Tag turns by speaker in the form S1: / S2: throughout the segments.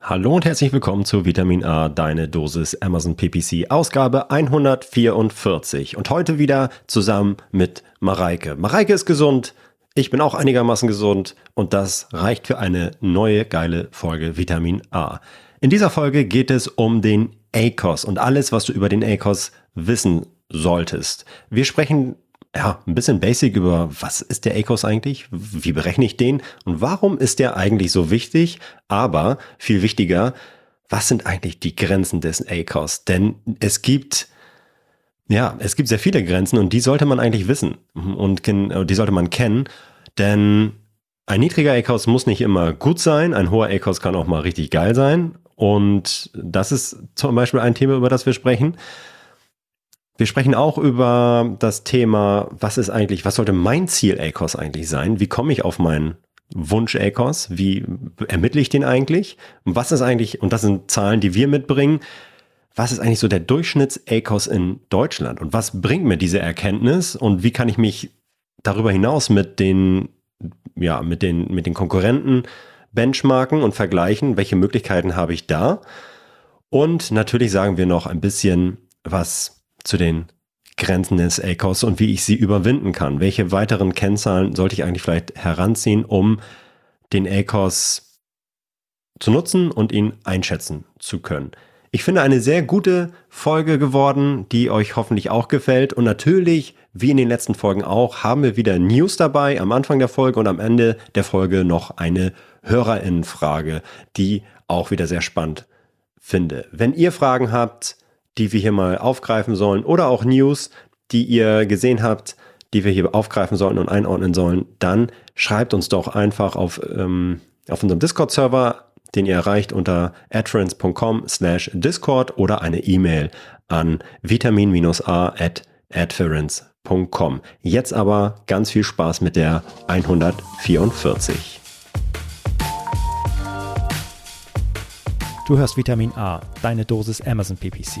S1: Hallo und herzlich willkommen zu Vitamin A, deine Dosis Amazon PPC, Ausgabe 144. Und heute wieder zusammen mit Mareike. Mareike ist gesund, ich bin auch einigermaßen gesund und das reicht für eine neue geile Folge Vitamin A. In dieser Folge geht es um den ACOS und alles, was du über den ACOS wissen solltest. Wir sprechen ja, ein bisschen basic über, was ist der ACOS eigentlich? Wie berechne ich den? Und warum ist der eigentlich so wichtig? Aber viel wichtiger, was sind eigentlich die Grenzen des ACOS? Denn es gibt, ja, es gibt sehr viele Grenzen und die sollte man eigentlich wissen und die sollte man kennen, denn ein niedriger ACOS muss nicht immer gut sein, ein hoher ACOS kann auch mal richtig geil sein und das ist zum Beispiel ein Thema, über das wir sprechen. Wir sprechen auch über das Thema, was ist eigentlich, was sollte mein Ziel ACOS eigentlich sein? Wie komme ich auf meinen Wunsch ACOS? Wie ermittle ich den eigentlich? Und was ist eigentlich, und das sind Zahlen, die wir mitbringen, was ist eigentlich so der Durchschnitts ACOS in Deutschland? Und was bringt mir diese Erkenntnis? Und wie kann ich mich darüber hinaus mit den, ja, mit den, mit den Konkurrenten benchmarken und vergleichen? Welche Möglichkeiten habe ich da? Und natürlich sagen wir noch ein bisschen was zu den Grenzen des ACOS und wie ich sie überwinden kann. Welche weiteren Kennzahlen sollte ich eigentlich vielleicht heranziehen, um den ACOS zu nutzen und ihn einschätzen zu können. Ich finde eine sehr gute Folge geworden, die euch hoffentlich auch gefällt. Und natürlich, wie in den letzten Folgen auch, haben wir wieder News dabei am Anfang der Folge und am Ende der Folge noch eine Hörerinnenfrage, die auch wieder sehr spannend finde. Wenn ihr Fragen habt, die wir hier mal aufgreifen sollen oder auch News, die ihr gesehen habt, die wir hier aufgreifen sollen und einordnen sollen, dann schreibt uns doch einfach auf, ähm, auf unserem Discord-Server, den ihr erreicht unter adference.com slash discord oder eine E-Mail an vitamin-a at adference.com. Jetzt aber ganz viel Spaß mit der 144.
S2: Du hörst Vitamin A, deine Dosis Amazon PPC.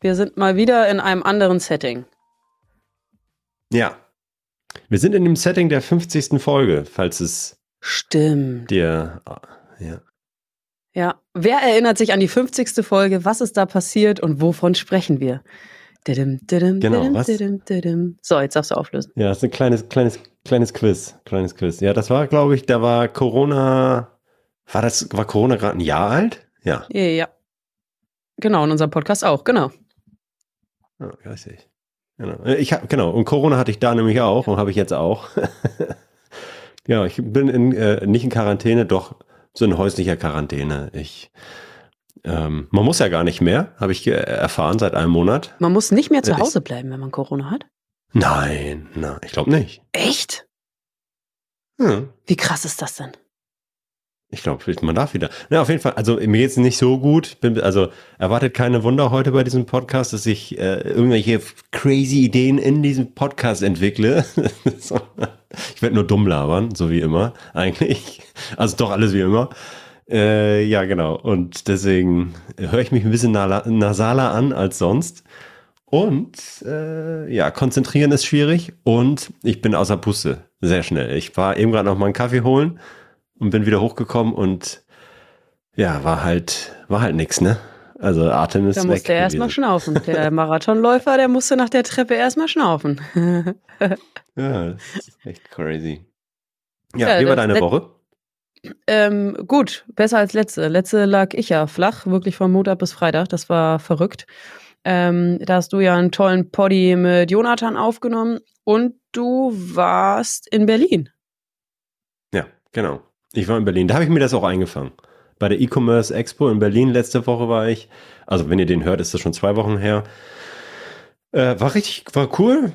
S3: Wir sind mal wieder in einem anderen Setting.
S1: Ja. Wir sind in dem Setting der 50. Folge, falls es
S3: Stimmt.
S1: dir ja.
S3: Ja, wer erinnert sich an die 50. Folge? Was ist da passiert und wovon sprechen wir?
S1: Didim, didim, genau, didim, was?
S3: So, jetzt darfst du auflösen.
S1: Ja, das ist ein kleines, kleines, kleines Quiz. Kleines Quiz. Ja, das war, glaube ich, da war Corona. War das, war Corona gerade ein Jahr alt? Ja.
S3: Ja. Genau, in unserem Podcast auch, genau.
S1: Ja, richtig. Genau. Ich hab, genau, und Corona hatte ich da nämlich auch und habe ich jetzt auch. ja, ich bin in, äh, nicht in Quarantäne, doch so in häuslicher Quarantäne. Ich, ähm, man muss ja gar nicht mehr, habe ich erfahren seit einem Monat.
S3: Man muss nicht mehr zu Hause bleiben, wenn man Corona hat?
S1: Nein, nein, ich glaube nicht.
S3: Echt?
S1: Hm.
S3: Wie krass ist das denn?
S1: Ich glaube, man darf wieder. Ja, auf jeden Fall. Also mir geht es nicht so gut. Bin, also erwartet keine Wunder heute bei diesem Podcast, dass ich äh, irgendwelche crazy Ideen in diesem Podcast entwickle. ich werde nur dumm labern, so wie immer eigentlich. Also doch alles wie immer. Äh, ja, genau. Und deswegen höre ich mich ein bisschen nasaler an als sonst. Und äh, ja, konzentrieren ist schwierig und ich bin außer Puste sehr schnell. Ich war eben gerade noch mal einen Kaffee holen und bin wieder hochgekommen und ja, war halt, war halt nix, ne? Also Atem ist da weg.
S3: Da musste er erstmal schnaufen. Der Marathonläufer, der musste nach der Treppe erstmal schnaufen.
S1: ja, das ist echt crazy. Ja, ja wie war deine Woche?
S3: Ähm, gut, besser als letzte. Letzte lag ich ja flach, wirklich von Montag bis Freitag. Das war verrückt. Ähm, da hast du ja einen tollen Poddy mit Jonathan aufgenommen und du warst in Berlin.
S1: Ja, genau. Ich war in Berlin. Da habe ich mir das auch eingefangen. Bei der E-Commerce Expo in Berlin letzte Woche war ich. Also wenn ihr den hört, ist das schon zwei Wochen her. Äh, war richtig, war cool.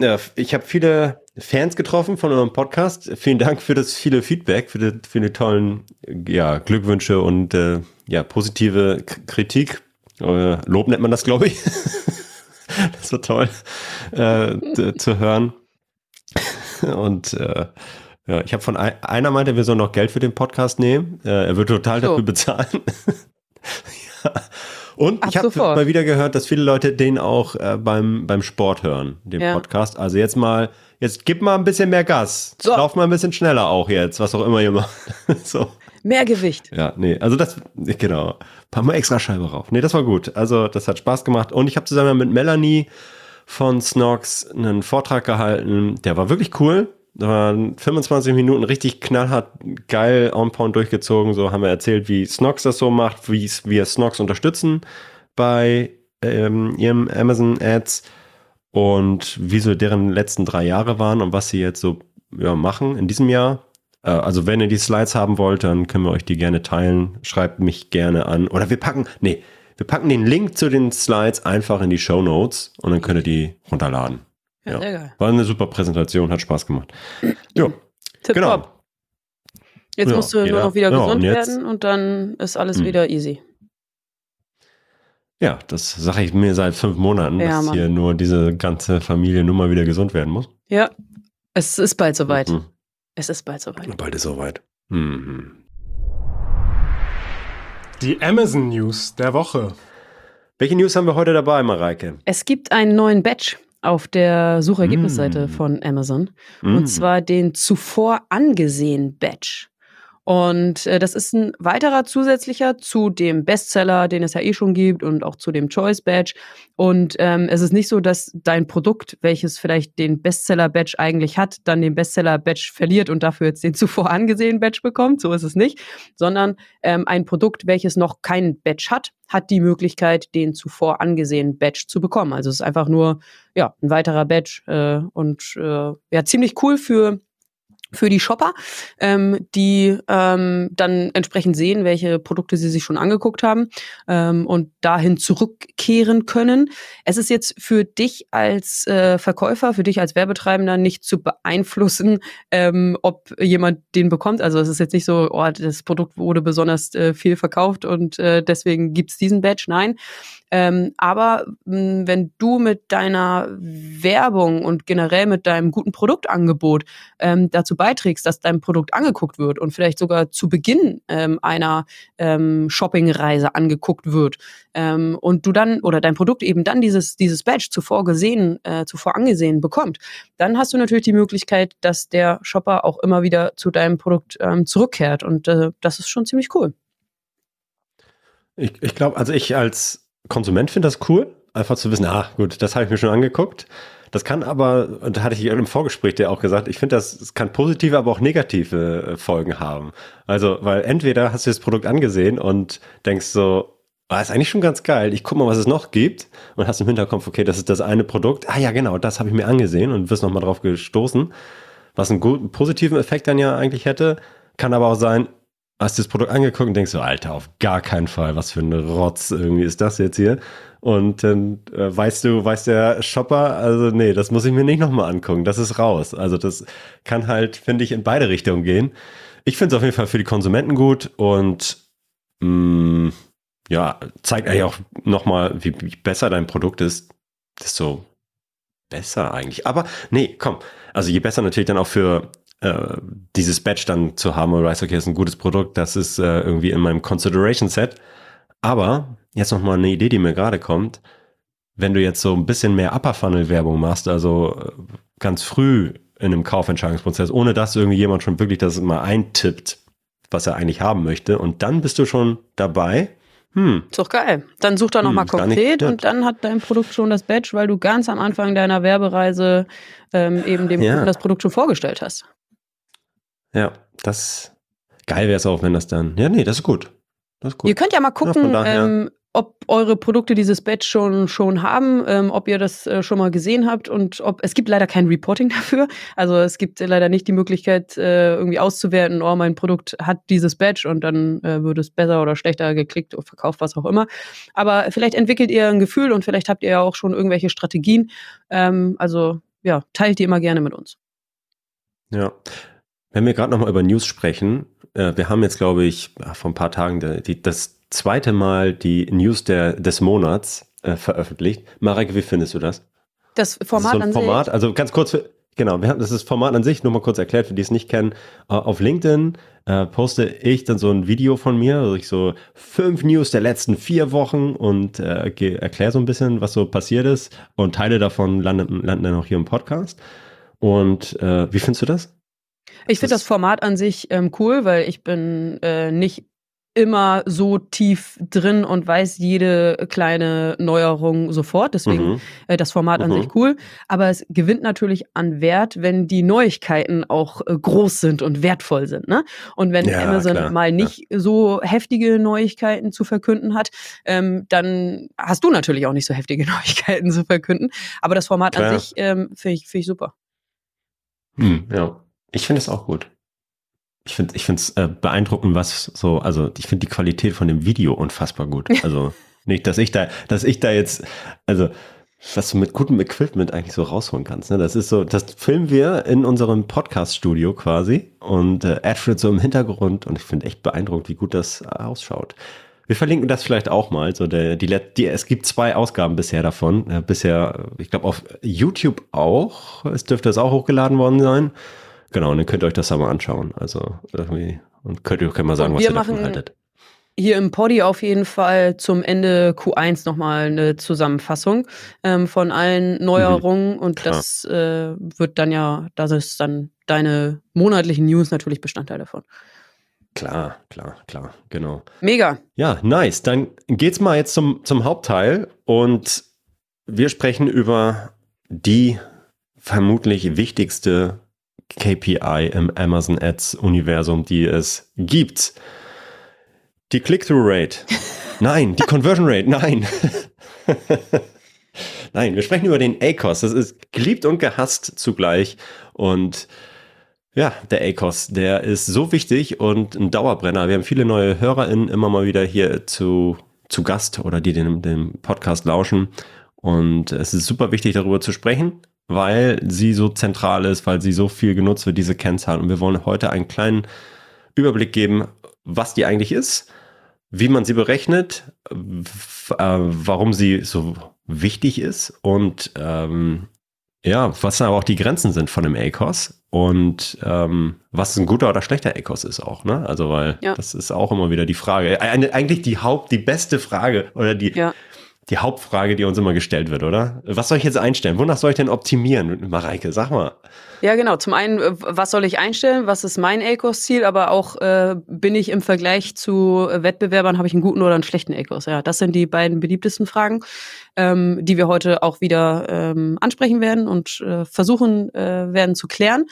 S1: Ja, ich habe viele Fans getroffen von eurem Podcast. Vielen Dank für das viele Feedback, für die, für die tollen ja, Glückwünsche und äh, ja, positive K Kritik, äh, Lob nennt man das, glaube ich. das war toll äh, zu hören. Und äh, ja, ich habe von ein, einer meinte, wir sollen noch Geld für den Podcast nehmen. Äh, er wird total so. dafür bezahlen. ja. Und Ab ich habe mal wieder gehört, dass viele Leute den auch äh, beim, beim Sport hören, den ja. Podcast. Also jetzt mal, jetzt gib mal ein bisschen mehr Gas. So. Lauf mal ein bisschen schneller auch jetzt, was auch immer ihr macht. so.
S3: Mehr Gewicht.
S1: Ja, nee, also das, genau. Paar mal extra Scheibe rauf. Nee, das war gut. Also das hat Spaß gemacht. Und ich habe zusammen mit Melanie von Snox einen Vortrag gehalten. Der war wirklich cool. Da waren 25 Minuten richtig knallhart, geil on point durchgezogen. So haben wir erzählt, wie Snox das so macht, wie wir Snox unterstützen bei ähm, ihrem Amazon Ads und wie so deren letzten drei Jahre waren und was sie jetzt so ja, machen in diesem Jahr. Äh, also wenn ihr die Slides haben wollt, dann können wir euch die gerne teilen. Schreibt mich gerne an. Oder wir packen, nee, wir packen den Link zu den Slides einfach in die Show Notes und dann könnt ihr die runterladen. Ja, ja. Sehr geil. War eine super Präsentation, hat Spaß gemacht. Ja,
S3: Tipp genau. Top. Jetzt ja, musst du jeder, nur noch wieder gesund und werden und dann ist alles mh. wieder easy.
S1: Ja, das sage ich mir seit fünf Monaten, ja, dass Mann. hier nur diese ganze Familie nur mal wieder gesund werden muss.
S3: Ja, es ist bald soweit. Mhm. Es ist bald soweit.
S1: Bald ist soweit. Mhm.
S4: Die Amazon News der Woche.
S1: Welche News haben wir heute dabei, Mareike?
S3: Es gibt einen neuen Badge auf der Suchergebnisseite mm. von Amazon. Mm. Und zwar den zuvor angesehen Badge. Und äh, das ist ein weiterer zusätzlicher zu dem Bestseller, den es ja eh schon gibt und auch zu dem Choice Badge. Und ähm, es ist nicht so, dass dein Produkt, welches vielleicht den Bestseller Badge eigentlich hat, dann den Bestseller Badge verliert und dafür jetzt den zuvor angesehenen Badge bekommt. So ist es nicht, sondern ähm, ein Produkt, welches noch keinen Badge hat, hat die Möglichkeit, den zuvor angesehenen Badge zu bekommen. Also es ist einfach nur ja ein weiterer Badge äh, und äh, ja ziemlich cool für für die Shopper, ähm, die ähm, dann entsprechend sehen, welche Produkte sie sich schon angeguckt haben ähm, und dahin zurückkehren können. Es ist jetzt für dich als äh, Verkäufer, für dich als Werbetreibender nicht zu beeinflussen, ähm, ob jemand den bekommt. Also es ist jetzt nicht so, oh, das Produkt wurde besonders äh, viel verkauft und äh, deswegen gibt's diesen Badge. Nein, ähm, aber mh, hm, wenn du mit deiner Werbung und generell mit deinem guten Produktangebot ähm, dazu beiträgst, dass dein Produkt angeguckt wird und vielleicht sogar zu Beginn ähm, einer ähm, Shoppingreise angeguckt wird ähm, und du dann oder dein Produkt eben dann dieses, dieses Badge zuvor gesehen, äh, zuvor angesehen bekommt, dann hast du natürlich die Möglichkeit, dass der Shopper auch immer wieder zu deinem Produkt ähm, zurückkehrt und äh, das ist schon ziemlich cool.
S1: Ich, ich glaube, also ich als Konsument finde das cool, einfach zu wissen, ah, gut, das habe ich mir schon angeguckt. Das kann aber, und da hatte ich im Vorgespräch dir auch gesagt, ich finde, das, das kann positive, aber auch negative äh, Folgen haben. Also, weil entweder hast du das Produkt angesehen und denkst so, ah, ist eigentlich schon ganz geil, ich guck mal, was es noch gibt und hast im Hinterkopf, okay, das ist das eine Produkt, ah ja, genau, das habe ich mir angesehen und wirst nochmal drauf gestoßen, was einen guten, positiven Effekt dann ja eigentlich hätte. Kann aber auch sein, hast das Produkt angeguckt und denkst so, Alter, auf gar keinen Fall, was für ein Rotz irgendwie ist das jetzt hier? Und dann äh, weißt du, weiß der Shopper, also nee, das muss ich mir nicht nochmal angucken, das ist raus. Also das kann halt, finde ich, in beide Richtungen gehen. Ich finde es auf jeden Fall für die Konsumenten gut und mh, mm, ja, zeigt eigentlich auch nochmal, wie, wie besser dein Produkt ist, desto besser eigentlich. Aber nee, komm, also je besser natürlich dann auch für äh, dieses Badge dann zu haben und weiß, okay, das ist ein gutes Produkt, das ist äh, irgendwie in meinem Consideration Set. Aber jetzt noch mal eine Idee, die mir gerade kommt. Wenn du jetzt so ein bisschen mehr Upper Funnel Werbung machst, also äh, ganz früh in einem Kaufentscheidungsprozess, ohne dass irgendwie jemand schon wirklich das mal eintippt, was er eigentlich haben möchte, und dann bist du schon dabei.
S3: Hm. Ist doch geil. Dann such da nochmal hm, konkret und dann hat dein Produkt schon das Badge, weil du ganz am Anfang deiner Werbereise ähm, eben dem ja. Kunden das Produkt schon vorgestellt hast.
S1: Ja, das geil wäre es auch, wenn das dann. Ja, nee, das ist gut. Das ist gut.
S3: Ihr könnt ja mal gucken, ja, ähm, ob eure Produkte dieses Badge schon, schon haben, ähm, ob ihr das äh, schon mal gesehen habt und ob es gibt leider kein Reporting dafür. Also es gibt leider nicht die Möglichkeit, äh, irgendwie auszuwerten, oh, mein Produkt hat dieses Badge und dann äh, wird es besser oder schlechter geklickt oder verkauft, was auch immer. Aber vielleicht entwickelt ihr ein Gefühl und vielleicht habt ihr ja auch schon irgendwelche Strategien. Ähm, also ja, teilt die immer gerne mit uns.
S1: Ja, wenn wir gerade nochmal über News sprechen, äh, wir haben jetzt, glaube ich, vor ein paar Tagen die, das zweite Mal die News der, des Monats äh, veröffentlicht. Marek, wie findest du das?
S3: Das Format
S1: das so ein
S3: an
S1: Format,
S3: sich.
S1: also ganz kurz, für, genau, wir haben, das ist Format an sich, nur mal kurz erklärt, für die es nicht kennen. Äh, auf LinkedIn äh, poste ich dann so ein Video von mir, also ich so fünf News der letzten vier Wochen und äh, erkläre so ein bisschen, was so passiert ist und Teile davon landen, landen dann auch hier im Podcast. Und äh, wie findest du das?
S3: Ich finde das Format an sich ähm, cool, weil ich bin äh, nicht immer so tief drin und weiß jede kleine Neuerung sofort. Deswegen
S1: Mhm.
S3: äh, das Format an
S1: Mhm.
S3: sich cool. Aber es gewinnt natürlich an Wert, wenn die Neuigkeiten auch äh, groß sind und wertvoll sind. Ne? Und wenn
S1: Ja,
S3: Amazon
S1: klar,
S3: mal nicht so heftige Neuigkeiten zu verkünden hat, ähm, dann hast du natürlich auch nicht so heftige Neuigkeiten zu verkünden. Aber das Format
S1: Klar.
S3: an sich ähm, finde ich, find ich super.
S1: Hm, ja, ich finde es auch gut. Ich finde ich finde es äh, beeindruckend, was so, also ich finde die Qualität von dem Video unfassbar gut. Also nicht, dass ich da, dass ich da jetzt, also was du mit gutem Equipment eigentlich so rausholen kannst. Ne? Das ist so, das filmen wir in unserem Podcast-Studio quasi und äh, Alfred so im Hintergrund und ich finde echt beeindruckend, wie gut das ausschaut. Wir verlinken das vielleicht auch mal. So der, die, die, es gibt zwei Ausgaben bisher davon. Äh, bisher, ich glaube, auf YouTube auch. Es dürfte es auch hochgeladen worden sein. Genau, und dann könnt ihr euch das da mal anschauen. Also irgendwie, und könnt ihr könnt mal sagen,
S3: Und
S1: was ihr davon haltet.
S3: Hier im Poddy auf jeden Fall zum Ende Q1 nochmal eine Zusammenfassung ähm, von allen Neuerungen und
S1: klar.
S3: das äh, wird dann ja, das ist dann deine monatlichen News natürlich Bestandteil davon.
S1: Klar, klar, klar, genau.
S3: Mega.
S1: Ja, nice. Dann geht's mal jetzt zum, zum Hauptteil und wir sprechen über die vermutlich wichtigste KPI im Amazon Ads Universum, die es gibt. Die Click-Through-Rate. Nein, die Conversion Rate. Nein. Nein, wir sprechen über den ACOS. Das ist geliebt und gehasst zugleich. Und ja, der ACOS, der ist so wichtig und ein Dauerbrenner. Wir haben viele neue HörerInnen immer mal wieder hier zu, zu Gast oder die den, den Podcast lauschen. Und es ist super wichtig, darüber zu sprechen, weil sie so zentral ist, weil sie so viel genutzt wird, diese Kennzahl. Und wir wollen heute einen kleinen Überblick geben, was die eigentlich ist, wie man sie berechnet, äh, warum sie so wichtig ist und ähm, ja, was dann aber auch die Grenzen sind von dem ACOS und ähm, was ein guter oder schlechter ACOS ist auch, ne? Also weil
S3: Ja.
S1: das ist auch immer wieder die Frage. Eigentlich die Haupt, die beste Frage oder die,
S3: Ja.
S1: Die Hauptfrage, die uns immer gestellt wird, oder? Was soll ich jetzt einstellen? Wonach soll ich denn optimieren? Mareike, sag mal.
S3: Ja, genau. Zum einen, äh, was soll ich einstellen? Was ist mein ACOS-Ziel? Aber auch, äh, bin ich im Vergleich zu äh, Wettbewerbern, habe ich einen guten oder einen schlechten ACOS? Ja, das sind die beiden beliebtesten Fragen, ähm, die wir heute auch wieder ähm, ansprechen werden und äh, versuchen äh, werden zu klären.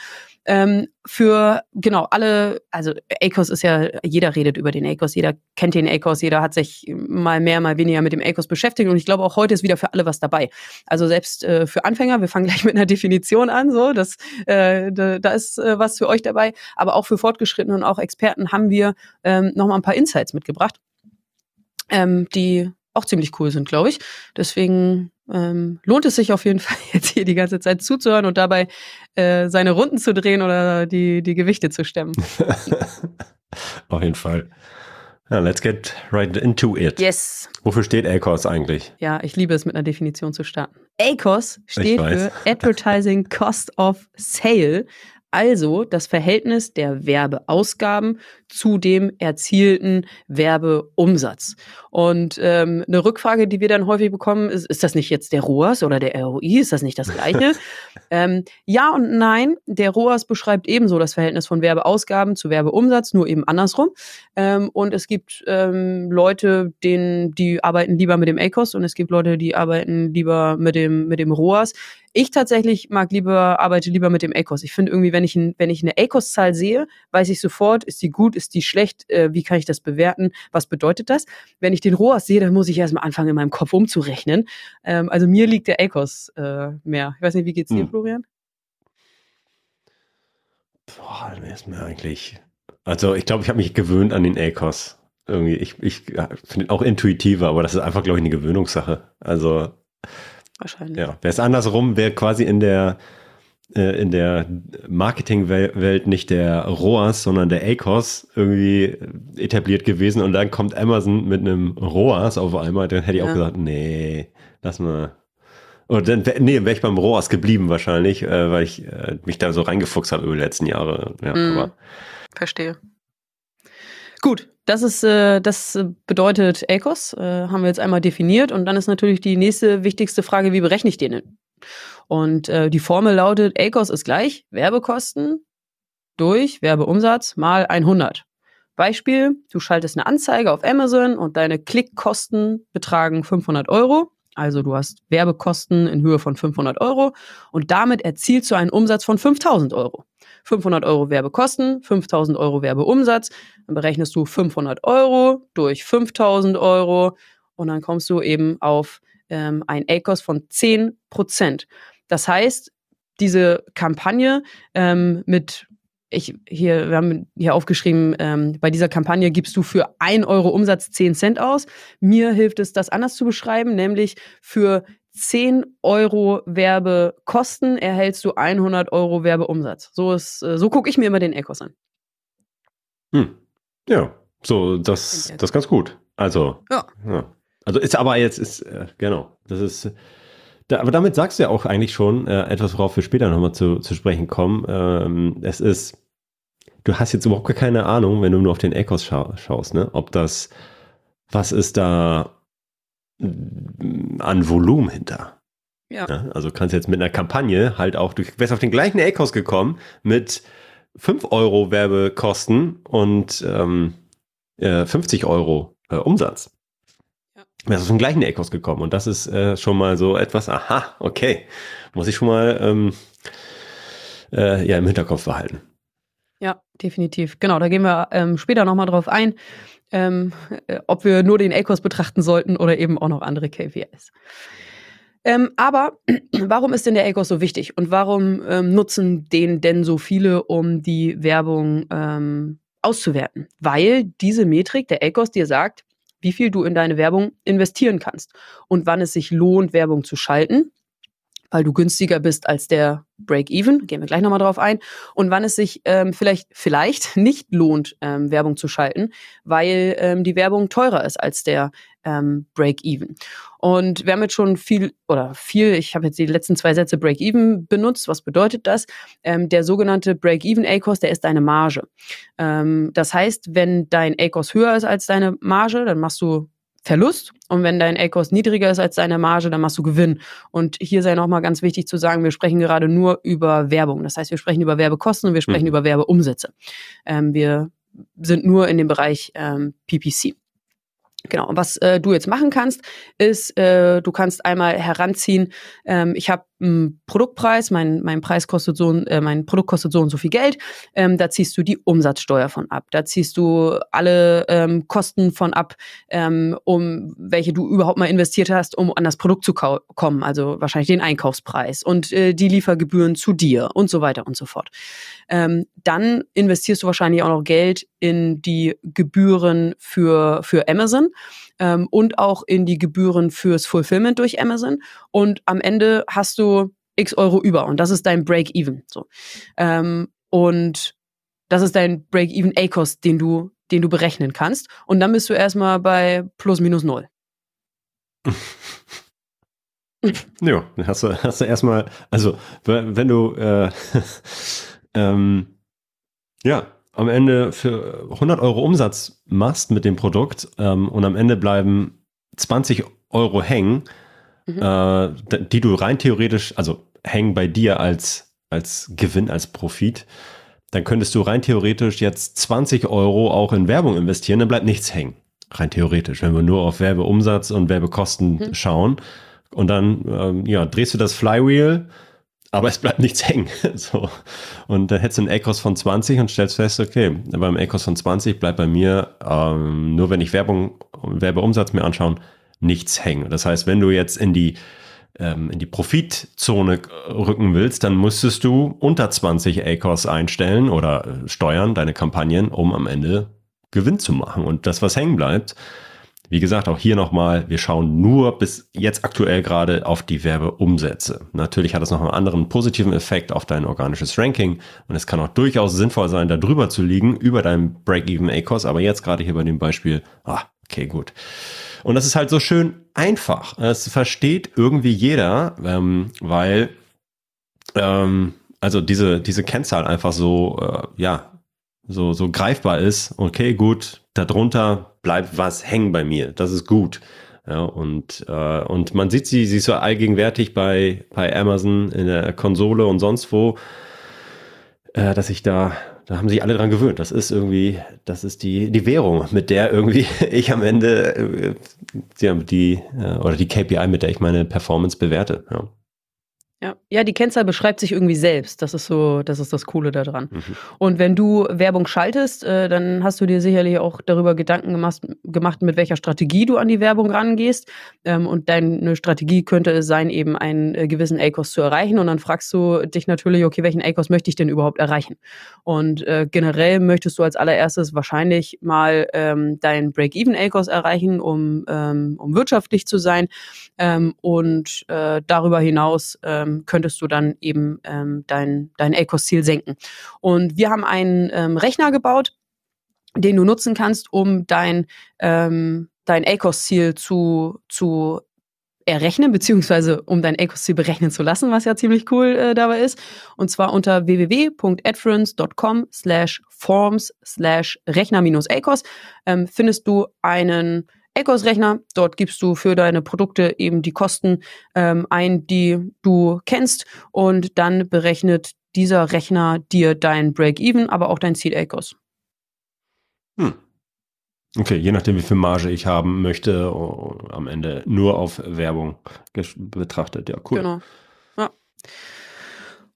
S3: Ähm, für genau alle, also ACOS ist ja, jeder redet über den ACOS, jeder kennt den ACOS, jeder hat sich mal mehr, mal weniger mit dem ACOS beschäftigt und ich glaube auch heute ist wieder für alle was dabei. Also selbst äh, für Anfänger, wir fangen gleich mit einer Definition an, so, das, äh, da, ist äh, was für euch dabei, aber auch für Fortgeschrittene und auch Experten haben wir ähm, nochmal ein paar Insights mitgebracht, ähm, die auch ziemlich cool sind, glaube ich. Deswegen ähm, lohnt es sich auf jeden Fall jetzt hier die ganze Zeit zuzuhören und dabei äh, seine Runden zu drehen oder die, die Gewichte zu stemmen.
S1: Auf jeden Fall. Ja, let's get right into it.
S3: Yes.
S1: Wofür steht ACOS eigentlich?
S3: Ja, ich liebe es, mit einer Definition zu starten. ACOS steht für Advertising Cost of Sale, also das Verhältnis der Werbeausgaben zu dem erzielten Werbeumsatz. Und ähm, eine Rückfrage, die wir dann häufig bekommen, ist, ist das nicht jetzt der ROAS oder der ROI? Ist das nicht das gleiche? ähm, ja und nein. Der ROAS beschreibt ebenso das Verhältnis von Werbeausgaben zu Werbeumsatz, nur eben andersrum. Ähm, und es gibt ähm, Leute, denen, die arbeiten lieber mit dem ACOS und es gibt Leute, die arbeiten lieber mit dem, mit dem ROAS. Ich tatsächlich mag lieber, arbeite lieber mit dem ACOS. Ich finde irgendwie, wenn ich, ein, wenn ich eine ACOS-Zahl sehe, weiß ich sofort, ist die gut, ist die schlecht, äh, wie kann ich das bewerten, was bedeutet das? Wenn ich den ROAS sehe, dann muss ich erstmal anfangen, in meinem Kopf umzurechnen. Ähm, also mir liegt der ACOS äh, mehr. Ich weiß nicht, wie geht's dir,
S1: Hm.
S3: Florian?
S1: Boah, ist mir eigentlich. Also ich glaube, ich habe mich gewöhnt an den ACOS. Irgendwie, ich, ich ja, finde ihn auch intuitiver, aber das ist einfach, glaube ich, eine Gewöhnungssache. Also
S3: Wahrscheinlich.
S1: ja, wäre es andersrum, wäre quasi in der äh, in der Marketingwelt nicht der ROAS, sondern der ACOS irgendwie etabliert gewesen und dann kommt Amazon mit einem ROAS auf einmal, dann hätte ich ja. auch gesagt, nee, lass mal. Und dann, nee, wäre ich beim ROAS geblieben wahrscheinlich, äh, weil ich äh, mich da so reingefuchst habe über die letzten Jahre. Ja,
S3: mm. Verstehe. Gut, das ist, äh, das bedeutet ACOS, haben wir jetzt einmal definiert und dann ist natürlich die nächste wichtigste Frage, wie berechne ich den? Und äh, die Formel lautet, ACOS ist gleich Werbekosten durch Werbeumsatz mal 100. Beispiel, du schaltest eine Anzeige auf Amazon und deine Klickkosten betragen 500 Euro. Also du hast Werbekosten in Höhe von 500 Euro und damit erzielst du einen Umsatz von 5000 Euro. 500 Euro Werbekosten, 5000 Euro Werbeumsatz, dann berechnest du 500 Euro durch 5000 Euro und dann kommst du eben auf ähm, ein ACOS von 10 Prozent. Das heißt, diese Kampagne ähm, mit ich hier, wir haben hier aufgeschrieben, ähm, bei dieser Kampagne gibst du für ein Euro Umsatz 10 Cent aus. Mir hilft es, das anders zu beschreiben, nämlich für 10 Euro Werbekosten erhältst du 100 Euro Werbeumsatz. So ist, äh, so gucke ich mir immer den Ecos an.
S1: Hm. Ja, so, das, das ist ganz gut. Also, ja. ja. Also ist aber jetzt, ist, äh, genau, das ist, da, aber damit sagst du ja auch eigentlich schon äh, etwas, worauf wir später nochmal zu, zu sprechen kommen. Ähm, es ist, du hast jetzt überhaupt keine Ahnung, wenn du nur auf den Ecos scha schaust, ne? Ob das, was ist da an Volumen hinter? Ja. ja. Also kannst jetzt mit einer Kampagne halt auch, du wärst auf den gleichen Ecos gekommen mit 5 Euro Werbekosten und ähm, äh, 50 Euro äh, Umsatz ist aus dem gleichen Ecos gekommen. Und das ist äh, schon mal so etwas, aha, okay, muss ich schon mal ähm, äh, ja, im Hinterkopf behalten.
S3: Ja, definitiv. Genau, da gehen wir ähm, später nochmal drauf ein, ähm, äh, ob wir nur den Ecos betrachten sollten oder eben auch noch andere KPIs. Ähm, aber warum ist denn der Ecos so wichtig und warum ähm, nutzen den denn so viele, um die Werbung ähm, auszuwerten? Weil diese Metrik, der Ecos, dir sagt, wie viel du in deine Werbung investieren kannst und wann es sich lohnt, Werbung zu schalten, weil du günstiger bist als der Break-Even, gehen wir gleich nochmal drauf ein, und wann es sich ähm, vielleicht, vielleicht nicht lohnt, ähm, Werbung zu schalten, weil ähm, die Werbung teurer ist als der ähm, Break-Even. Und wir haben jetzt schon viel oder viel, ich habe jetzt die letzten zwei Sätze Break-Even benutzt. Was bedeutet das? Ähm, der sogenannte Break-Even A-Cost, der ist deine Marge. Ähm, das heißt, wenn dein A-Cost höher ist als deine Marge, dann machst du Verlust. Und wenn dein A-Cost niedriger ist als deine Marge, dann machst du Gewinn. Und hier sei nochmal ganz wichtig zu sagen, wir sprechen gerade nur über Werbung. Das heißt, wir sprechen über Werbekosten und wir sprechen mhm. über Werbeumsätze. Ähm, wir sind nur in dem Bereich ähm, PPC. Genau, und was äh, du jetzt machen kannst, ist, äh, du kannst einmal heranziehen, ähm, ich habe Produktpreis, mein, mein Preis kostet so, äh, mein Produkt kostet so und so viel Geld, ähm, da ziehst du die Umsatzsteuer von ab, da ziehst du alle ähm, Kosten von ab, ähm, um welche du überhaupt mal investiert hast, um an das Produkt zu kommen, also wahrscheinlich den Einkaufspreis und äh, die Liefergebühren zu dir und so weiter und so fort. Ähm, dann investierst du wahrscheinlich auch noch Geld in die Gebühren für, für Amazon ähm, und auch in die Gebühren fürs Fulfillment durch Amazon. Und am Ende hast du x Euro über und das ist dein Break-Even. So. Ähm, und das ist dein Break-Even A-Cost, den du, den du berechnen kannst. Und dann bist du erstmal bei plus minus null.
S1: ja, hast du, hast du erstmal, also wenn du äh, ähm, ja, am Ende für 100 Euro Umsatz machst mit dem Produkt ähm, und am Ende bleiben 20 Euro hängen, mhm. äh, die du rein theoretisch, also hängen bei dir als, als Gewinn, als Profit, dann könntest du rein theoretisch jetzt 20 Euro auch in Werbung investieren, dann bleibt nichts hängen. Rein theoretisch, wenn wir nur auf Werbeumsatz und Werbekosten mhm. schauen. Und dann ähm, ja, drehst du das Flywheel, aber es bleibt nichts hängen. so. Und dann hättest du einen A-Kost von 20 und stellst fest, okay, beim A-Kost von 20 bleibt bei mir, ähm, nur wenn ich Werbung, Werbeumsatz mir anschauen, nichts hängen. Das heißt, wenn du jetzt in die, ähm, in die Profitzone rücken willst, dann müsstest du unter 20 A-Kost einstellen oder äh, steuern, deine Kampagnen, um am Ende Gewinn zu machen. Und das, was hängen bleibt, Wie gesagt, auch hier nochmal, wir schauen nur bis jetzt aktuell gerade auf die Werbeumsätze. Natürlich hat das noch einen anderen positiven Effekt auf dein organisches Ranking und es kann auch durchaus sinnvoll sein, da drüber zu liegen, über deinem Break-Even ACOS, aber jetzt gerade hier bei dem Beispiel, ah, okay, gut. Und das ist halt so schön einfach. Es versteht irgendwie jeder, ähm, weil ähm, also diese, diese Kennzahl einfach so, äh, ja, so, so greifbar ist. Okay, gut, darunter bleibt was hängen bei mir. Das ist gut. Ja, und, äh, und man sieht sie, sie ist so allgegenwärtig bei, bei Amazon in der Konsole und sonst wo, äh, dass ich da, da haben sich alle dran gewöhnt. Das ist irgendwie, das ist die, die Währung, mit der irgendwie ich am Ende äh, die, äh, oder die KPI, mit der ich meine Performance bewerte. Ja.
S3: Ja. ja, die Kennzahl beschreibt sich irgendwie selbst. Das ist so, das ist das Coole daran. Mhm. Und wenn du Werbung schaltest, äh, dann hast du dir sicherlich auch darüber Gedanken gemacht, gemacht mit welcher Strategie du an die Werbung rangehst. Ähm, und deine Strategie könnte es sein, eben einen äh, gewissen ACOS zu erreichen. Und dann fragst du dich natürlich, okay, welchen ACOS möchte ich denn überhaupt erreichen? Und äh, generell möchtest du als allererstes wahrscheinlich mal ähm, deinen Break-Even-ACOS erreichen, um, ähm, um wirtschaftlich zu sein. Und äh, darüber hinaus ähm, könntest du dann eben ähm, dein, dein ACOS-Ziel senken. Und wir haben einen ähm, Rechner gebaut, den du nutzen kannst, um dein, ähm, dein ACOS-Ziel zu, zu errechnen, beziehungsweise um dein ACOS-Ziel berechnen zu lassen, was ja ziemlich cool äh, dabei ist. Und zwar unter www.adference.com slash forms slash Rechner-ACOS ähm, findest du einen Ecos-Rechner. Dort gibst du für deine Produkte eben die Kosten ähm, ein, die du kennst und dann berechnet dieser Rechner dir dein Break-Even, aber auch dein Ziel Ecos.
S1: Hm. Okay, je nachdem, wie viel Marge ich haben möchte, oh, am Ende nur auf Werbung betrachtet. Ja, cool. Genau. Ja.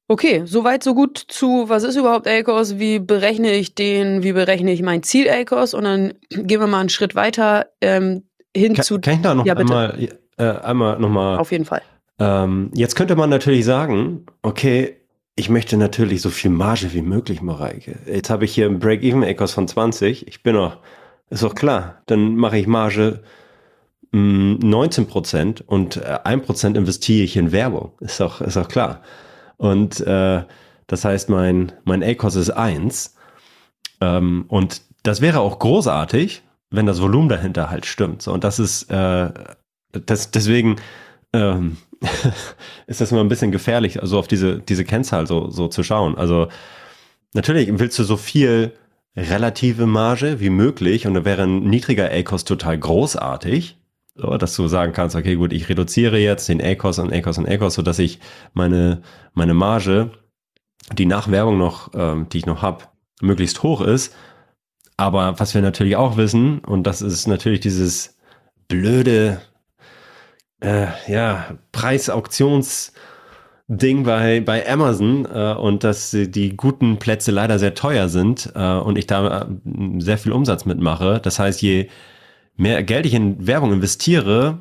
S3: Okay, soweit so gut zu, was ist überhaupt ACOS, wie berechne ich den, wie berechne ich mein Ziel ACOS und dann gehen wir mal einen Schritt weiter ähm, hin
S1: kann,
S3: zu.
S1: Kann ich da noch ja, einmal, äh, einmal nochmal.
S3: Auf jeden Fall.
S1: Ähm, jetzt könnte man natürlich sagen, okay, ich möchte natürlich so viel Marge wie möglich, Mareike. Jetzt habe ich hier einen Break-Even ACOS von 20, ich bin noch, ist doch klar, dann mache ich Marge 19 mm, Prozent und äh, 1 Prozent investiere ich in Werbung. Ist doch, ist doch klar. Und äh, das heißt, mein, mein ACOS ist 1. Ähm, und das wäre auch großartig, wenn das Volumen dahinter halt stimmt. So, und das ist äh, das, deswegen ähm, ist das immer ein bisschen gefährlich, also auf diese, diese Kennzahl so, so zu schauen. Also natürlich willst du so viel relative Marge wie möglich und da wäre ein niedriger ACOS total großartig. So, dass du sagen kannst, okay, gut, ich reduziere jetzt den ACOS und ACOS und ACOS, sodass ich meine, meine Marge, die nach Werbung noch, ähm, die ich noch habe, möglichst hoch ist. Aber was wir natürlich auch wissen, und das ist natürlich dieses blöde, äh, ja, Preisauktions- Ding bei, bei Amazon äh, und dass die guten Plätze leider sehr teuer sind äh, und ich da äh, sehr viel Umsatz mitmache. Das heißt, je mehr Geld ich in Werbung investiere,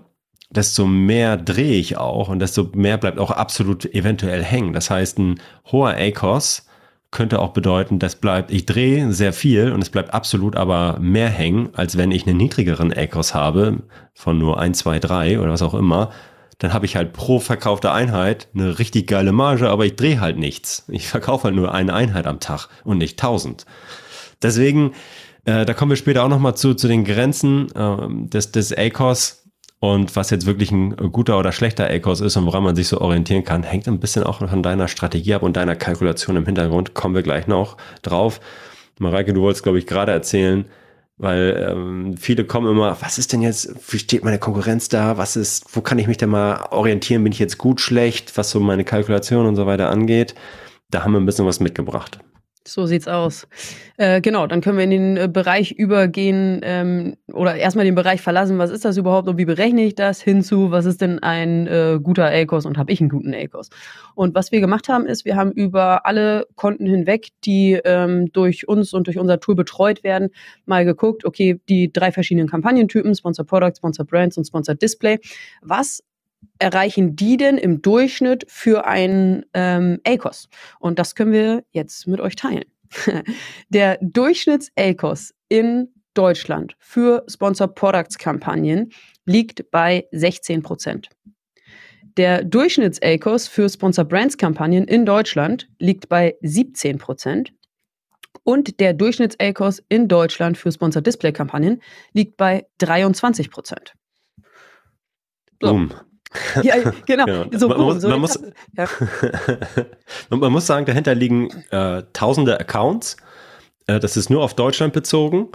S1: desto mehr drehe ich auch und desto mehr bleibt auch absolut eventuell hängen. Das heißt, ein hoher ACOS könnte auch bedeuten, das bleibt, ich drehe sehr viel und es bleibt absolut aber mehr hängen, als wenn ich einen niedrigeren ACOS habe, von nur 1, 2, 3 oder was auch immer. Dann habe ich halt pro verkaufte Einheit eine richtig geile Marge, aber ich drehe halt nichts. Ich verkaufe halt nur eine Einheit am Tag und nicht 1000. Deswegen äh, da kommen wir später auch nochmal zu, zu den Grenzen äh, des, des ACOS und was jetzt wirklich ein guter oder schlechter ACOS ist und woran man sich so orientieren kann, hängt ein bisschen auch von deiner Strategie ab und deiner Kalkulation im Hintergrund. Kommen wir gleich noch drauf. Mareike, du wolltest, glaube ich, gerade erzählen, weil ähm, viele kommen immer, was ist denn jetzt, wie steht meine Konkurrenz da? Was ist, wo kann ich mich denn mal orientieren? Bin ich jetzt gut, schlecht, was so meine Kalkulation und so weiter angeht? Da haben wir ein bisschen was mitgebracht.
S3: So sieht's aus. Äh, genau, dann können wir in den äh, Bereich übergehen ähm, oder erstmal den Bereich verlassen, was ist das überhaupt und wie berechne ich das, hinzu, was ist denn ein äh, guter ACOS und habe ich einen guten ACOS. Und was wir gemacht haben, ist, wir haben über alle Konten hinweg, die ähm, durch uns und durch unser Tool betreut werden, mal geguckt, okay, die drei verschiedenen Kampagnentypen, Sponsor Product, Sponsor Brands und Sponsor Display, was erreichen die denn im Durchschnitt für einen ähm, ACOS? Und das können wir jetzt mit euch teilen. Der Durchschnitts-ACOS in Deutschland für Sponsor Products Kampagnen liegt bei 16 Prozent. Der Durchschnitts-ACOS für Sponsor Brands Kampagnen in Deutschland liegt bei 17 Prozent. Und der Durchschnitts-ACOS in Deutschland für Sponsor Display Kampagnen liegt bei 23 Prozent.
S1: So.
S3: Ja, genau. genau.
S1: So, man, muss, so man, muss, ja. man, muss, sagen, dahinter liegen äh, tausende Accounts. Äh, das ist nur auf Deutschland bezogen.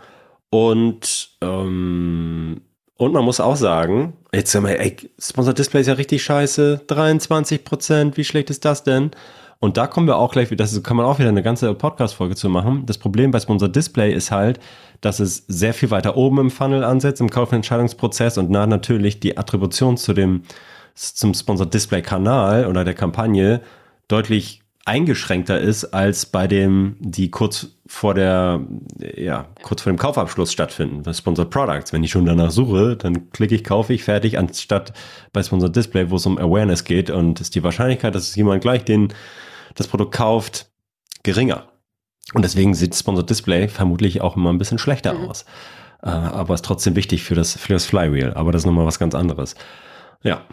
S1: Und, ähm, und man muss auch sagen, jetzt sagen wir, ey, Sponsor Display ist ja richtig scheiße, 23 Prozent, wie schlecht ist das denn? Und da kommen wir auch gleich, das kann man auch wieder eine ganze Podcast-Folge zu machen. Das Problem bei Sponsor Display ist halt, dass es sehr viel weiter oben im Funnel ansetzt, im Kaufentscheidungsprozess und na, natürlich die Attribution zu dem, zum Sponsor Display Kanal oder der Kampagne deutlich eingeschränkter ist als bei dem, die kurz vor der, ja, kurz vor dem Kaufabschluss stattfinden, bei Sponsored Products. Wenn ich schon danach suche, dann klicke ich, kaufe ich, fertig, anstatt bei Sponsored Display, wo es um Awareness geht und ist die Wahrscheinlichkeit, dass jemand gleich den, das Produkt kauft, geringer. Und deswegen sieht Sponsored Display vermutlich auch immer ein bisschen schlechter mhm. aus. Äh, aber ist trotzdem wichtig für das, für das Flywheel. Aber das ist nochmal was ganz anderes. Ja.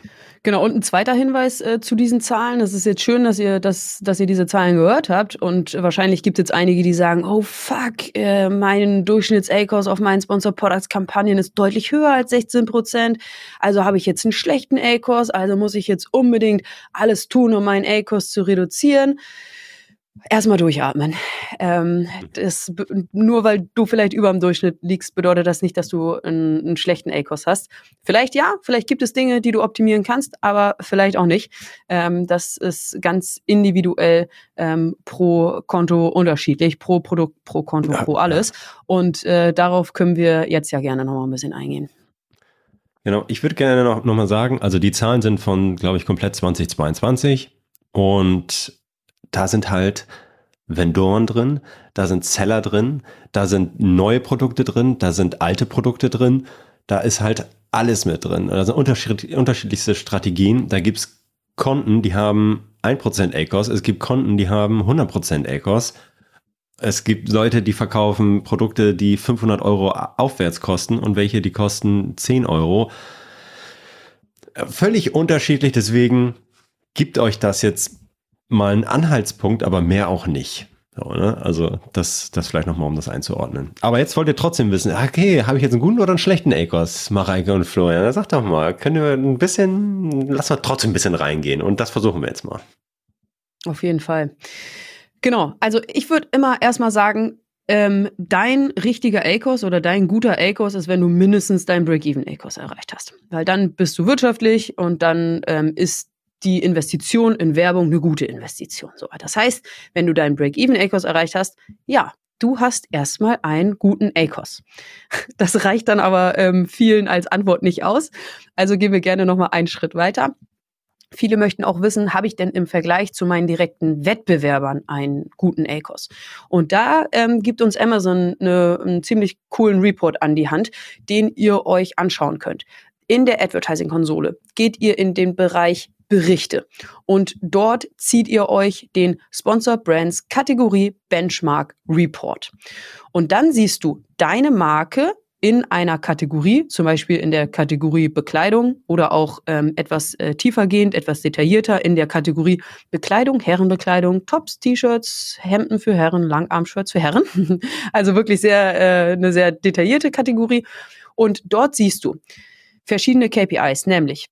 S3: Genau, und ein zweiter Hinweis äh, zu diesen Zahlen. Es ist jetzt schön, dass ihr, das, dass ihr diese Zahlen gehört habt. Und wahrscheinlich gibt es jetzt einige, die sagen, oh fuck, äh, mein Durchschnitts-ACOS auf meinen Sponsor Products Kampagnen ist deutlich höher als 16 Prozent. Also habe ich jetzt einen schlechten ACOS, also muss ich jetzt unbedingt alles tun, um meinen ACOS zu reduzieren. Erstmal durchatmen. Ähm, das, nur weil du vielleicht über dem Durchschnitt liegst, bedeutet das nicht, dass du einen, einen schlechten ACOS hast. Vielleicht ja, vielleicht gibt es Dinge, die du optimieren kannst, aber vielleicht auch nicht. Ähm, das ist ganz individuell ähm, pro Konto unterschiedlich, pro Produkt, pro Konto, ja, pro alles. Und äh, darauf können wir jetzt ja gerne nochmal ein bisschen eingehen.
S1: Genau, ich würde gerne noch, noch mal sagen, also die Zahlen sind von, glaube ich, komplett 2022 und da sind halt Vendoren drin, da sind Seller drin, da sind neue Produkte drin, da sind alte Produkte drin, da ist halt alles mit drin. Also unterschied unterschiedlichste Strategien. Da gibt's Konten, die haben 1% ACOS, es gibt Konten, die haben 100% ACOS. Es gibt Leute, die verkaufen Produkte, die 500 Euro aufwärts kosten und welche, die kosten 10 Euro. Völlig unterschiedlich, deswegen gibt euch das jetzt mal ein Anhaltspunkt, aber mehr auch nicht. So, ne? Also das, das vielleicht nochmal, um das einzuordnen. Aber jetzt wollt ihr trotzdem wissen, okay, habe ich jetzt einen guten oder einen schlechten ACOS, Mareike und Florian? Sag doch mal, können wir ein bisschen, lass mal trotzdem ein bisschen reingehen und das versuchen wir jetzt mal.
S3: Auf jeden Fall. Genau, also ich würde immer erstmal sagen, ähm, dein richtiger ACOS oder dein guter ACOS ist, wenn du mindestens dein Break-Even ACOS erreicht hast. Weil dann bist du wirtschaftlich und dann ähm, ist die Investition in Werbung eine gute Investition. So, das heißt, wenn du deinen Break-Even-ACOS erreicht hast, ja, du hast erstmal einen guten ACOS. Das reicht dann aber ähm, vielen als Antwort nicht aus. Also gehen wir gerne nochmal einen Schritt weiter. Viele möchten auch wissen, habe ich denn im Vergleich zu meinen direkten Wettbewerbern einen guten ACOS? Und da ähm, gibt uns Amazon eine, einen ziemlich coolen Report an die Hand, den ihr euch anschauen könnt. In der Advertising-Konsole geht ihr in den Bereich Berichte. Und dort zieht ihr euch den Sponsor Brands Kategorie Benchmark Report. Und dann siehst du deine Marke in einer Kategorie, zum Beispiel in der Kategorie Bekleidung oder auch ähm, etwas äh, tiefergehend, etwas detaillierter in der Kategorie Bekleidung, Herrenbekleidung, Tops, T-Shirts, Hemden für Herren, Langarmshirts für Herren. also wirklich sehr äh, eine sehr detaillierte Kategorie. Und dort siehst du verschiedene KPIs, nämlich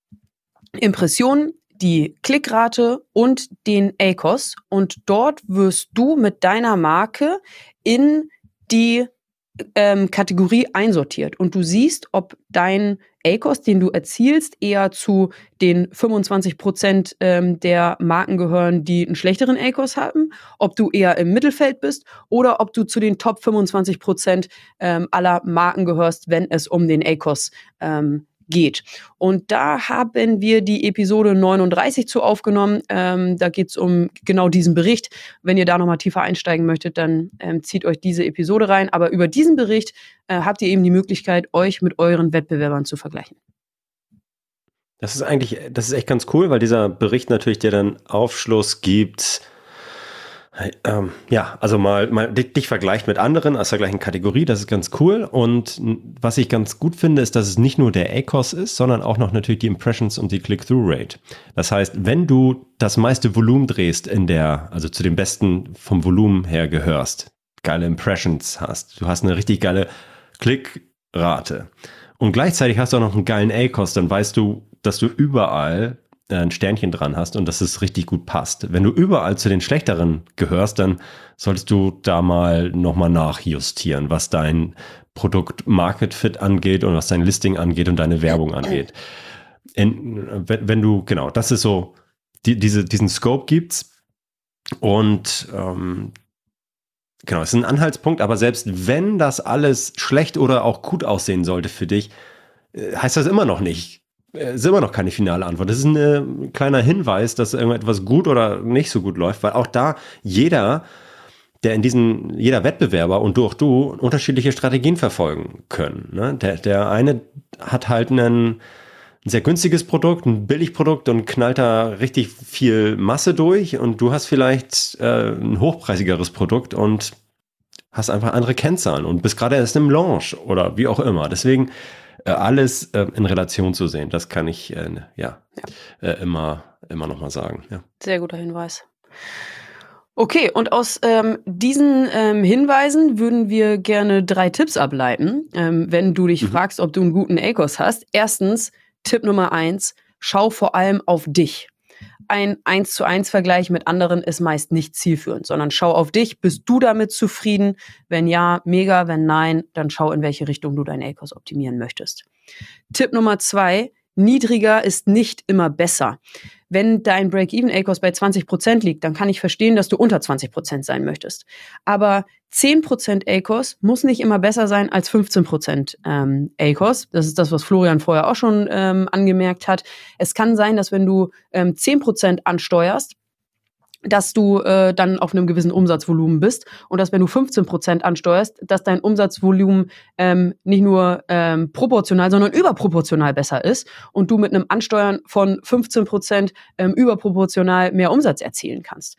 S3: Impressionen, die Klickrate und den ACOS. Und dort wirst du mit deiner Marke in die ähm, Kategorie einsortiert. Und du siehst, ob dein ACOS, den du erzielst, eher zu den 25 Prozent ähm, der Marken gehören, die einen schlechteren ACOS haben, ob du eher im Mittelfeld bist oder ob du zu den Top 25 Prozent ähm, aller Marken gehörst, wenn es um den ACOS ähm, geht. Und da haben wir die Episode 39 zu aufgenommen. Ähm, da geht es um genau diesen Bericht. Wenn ihr da nochmal tiefer einsteigen möchtet, dann ähm, zieht euch diese Episode rein. Aber über diesen Bericht äh, habt ihr eben die Möglichkeit, euch mit euren Wettbewerbern zu vergleichen.
S1: Das ist eigentlich, das ist echt ganz cool, weil dieser Bericht natürlich dir dann Aufschluss gibt, Ähm, ja, also mal, mal dich, dich, vergleicht mit anderen aus der gleichen Kategorie, das ist ganz cool. Und was ich ganz gut finde, ist, dass es nicht nur der ACOS ist, sondern auch noch natürlich die Impressions und die Click-Through-Rate. Das heißt, wenn du das meiste Volumen drehst in der, also zu den besten vom Volumen her gehörst, geile Impressions hast, du hast eine richtig geile Klickrate und gleichzeitig hast du auch noch einen geilen ACOS, dann weißt du, dass du überall ein Sternchen dran hast und dass es richtig gut passt. Wenn du überall zu den schlechteren gehörst, dann solltest du da mal nochmal nachjustieren, was dein Produkt Market Fit angeht und was dein Listing angeht und deine Werbung angeht. In, wenn, wenn, du, genau, das ist so, die, diese, diesen Scope gibt's und ähm, genau, es ist ein Anhaltspunkt, aber selbst wenn das alles schlecht oder auch gut aussehen sollte für dich, äh, heißt das immer noch nicht, äh, ist immer noch keine finale Antwort. Das ist ein äh, kleiner Hinweis, dass irgendetwas gut oder nicht so gut läuft, weil auch da jeder, der in diesen, jeder Wettbewerber und du auch du unterschiedliche Strategien verfolgen können. Ne? Der, der eine hat halt einen, ein sehr günstiges Produkt, ein Billigprodukt und knallt da richtig viel Masse durch und du hast vielleicht äh, ein hochpreisigeres Produkt und hast einfach andere Kennzahlen und bist gerade erst im Launch oder wie auch immer. Deswegen äh, alles äh, in Relation zu sehen. Das kann ich äh, ja, ja. Äh, immer, immer noch mal sagen. Ja.
S3: Sehr guter Hinweis. Okay, und aus ähm, diesen ähm, Hinweisen würden wir gerne drei Tipps ableiten, ähm, wenn du dich mhm. fragst, ob du einen guten ACOS hast. Erstens, Tipp Nummer eins, schau vor allem auf dich ein 1 zu 1 Vergleich mit anderen ist meist nicht zielführend, sondern schau auf dich. Bist du damit zufrieden? Wenn ja, mega. Wenn nein, dann schau, in welche Richtung du deinen ACOS optimieren möchtest. Tipp Nummer zwei. Niedriger ist nicht immer besser. Wenn dein Break-Even-ACOS bei 20% liegt, dann kann ich verstehen, dass du unter 20% sein möchtest. Aber 10% ACOS muss nicht immer besser sein als 15% ähm, ACOS. Das ist das, was Florian vorher auch schon ähm, angemerkt hat. Es kann sein, dass wenn du ähm, 10% ansteuerst, dass du äh, dann auf einem gewissen Umsatzvolumen bist und dass wenn du 15 Prozent ansteuerst, dass dein Umsatzvolumen ähm, nicht nur ähm, proportional, sondern überproportional besser ist und du mit einem Ansteuern von 15 Prozent ähm, überproportional mehr Umsatz erzielen kannst.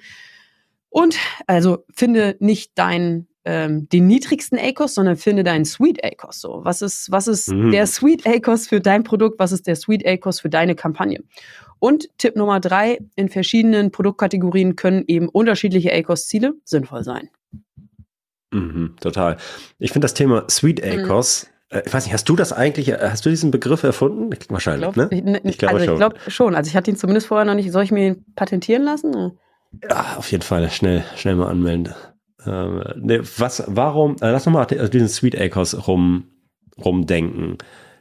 S3: Und also finde nicht dein ähm, den niedrigsten ACOS, sondern finde deinen Sweet ACOS. So, was ist was ist mhm. der Sweet ACOS für dein Produkt? Was ist der Sweet ACOS für deine Kampagne? Und Tipp Nummer drei, in verschiedenen Produktkategorien können eben unterschiedliche ACOS-Ziele sinnvoll sein.
S1: Mhm, total. Ich finde das Thema Sweet ACOS, mhm. äh, ich weiß nicht, hast du das eigentlich, äh, hast du diesen Begriff erfunden? Wahrscheinlich,
S3: ich glaub,
S1: ne?
S3: Ich, ich glaube also schon. Ich glaube schon. Also ich hatte ihn zumindest vorher noch nicht. Soll ich mir ihn patentieren lassen?
S1: Ja, auf jeden Fall. Schnell, schnell mal anmelden. Ähm, ne, was, warum, äh, lass nochmal also diesen Sweet Acres rum, rumdenken.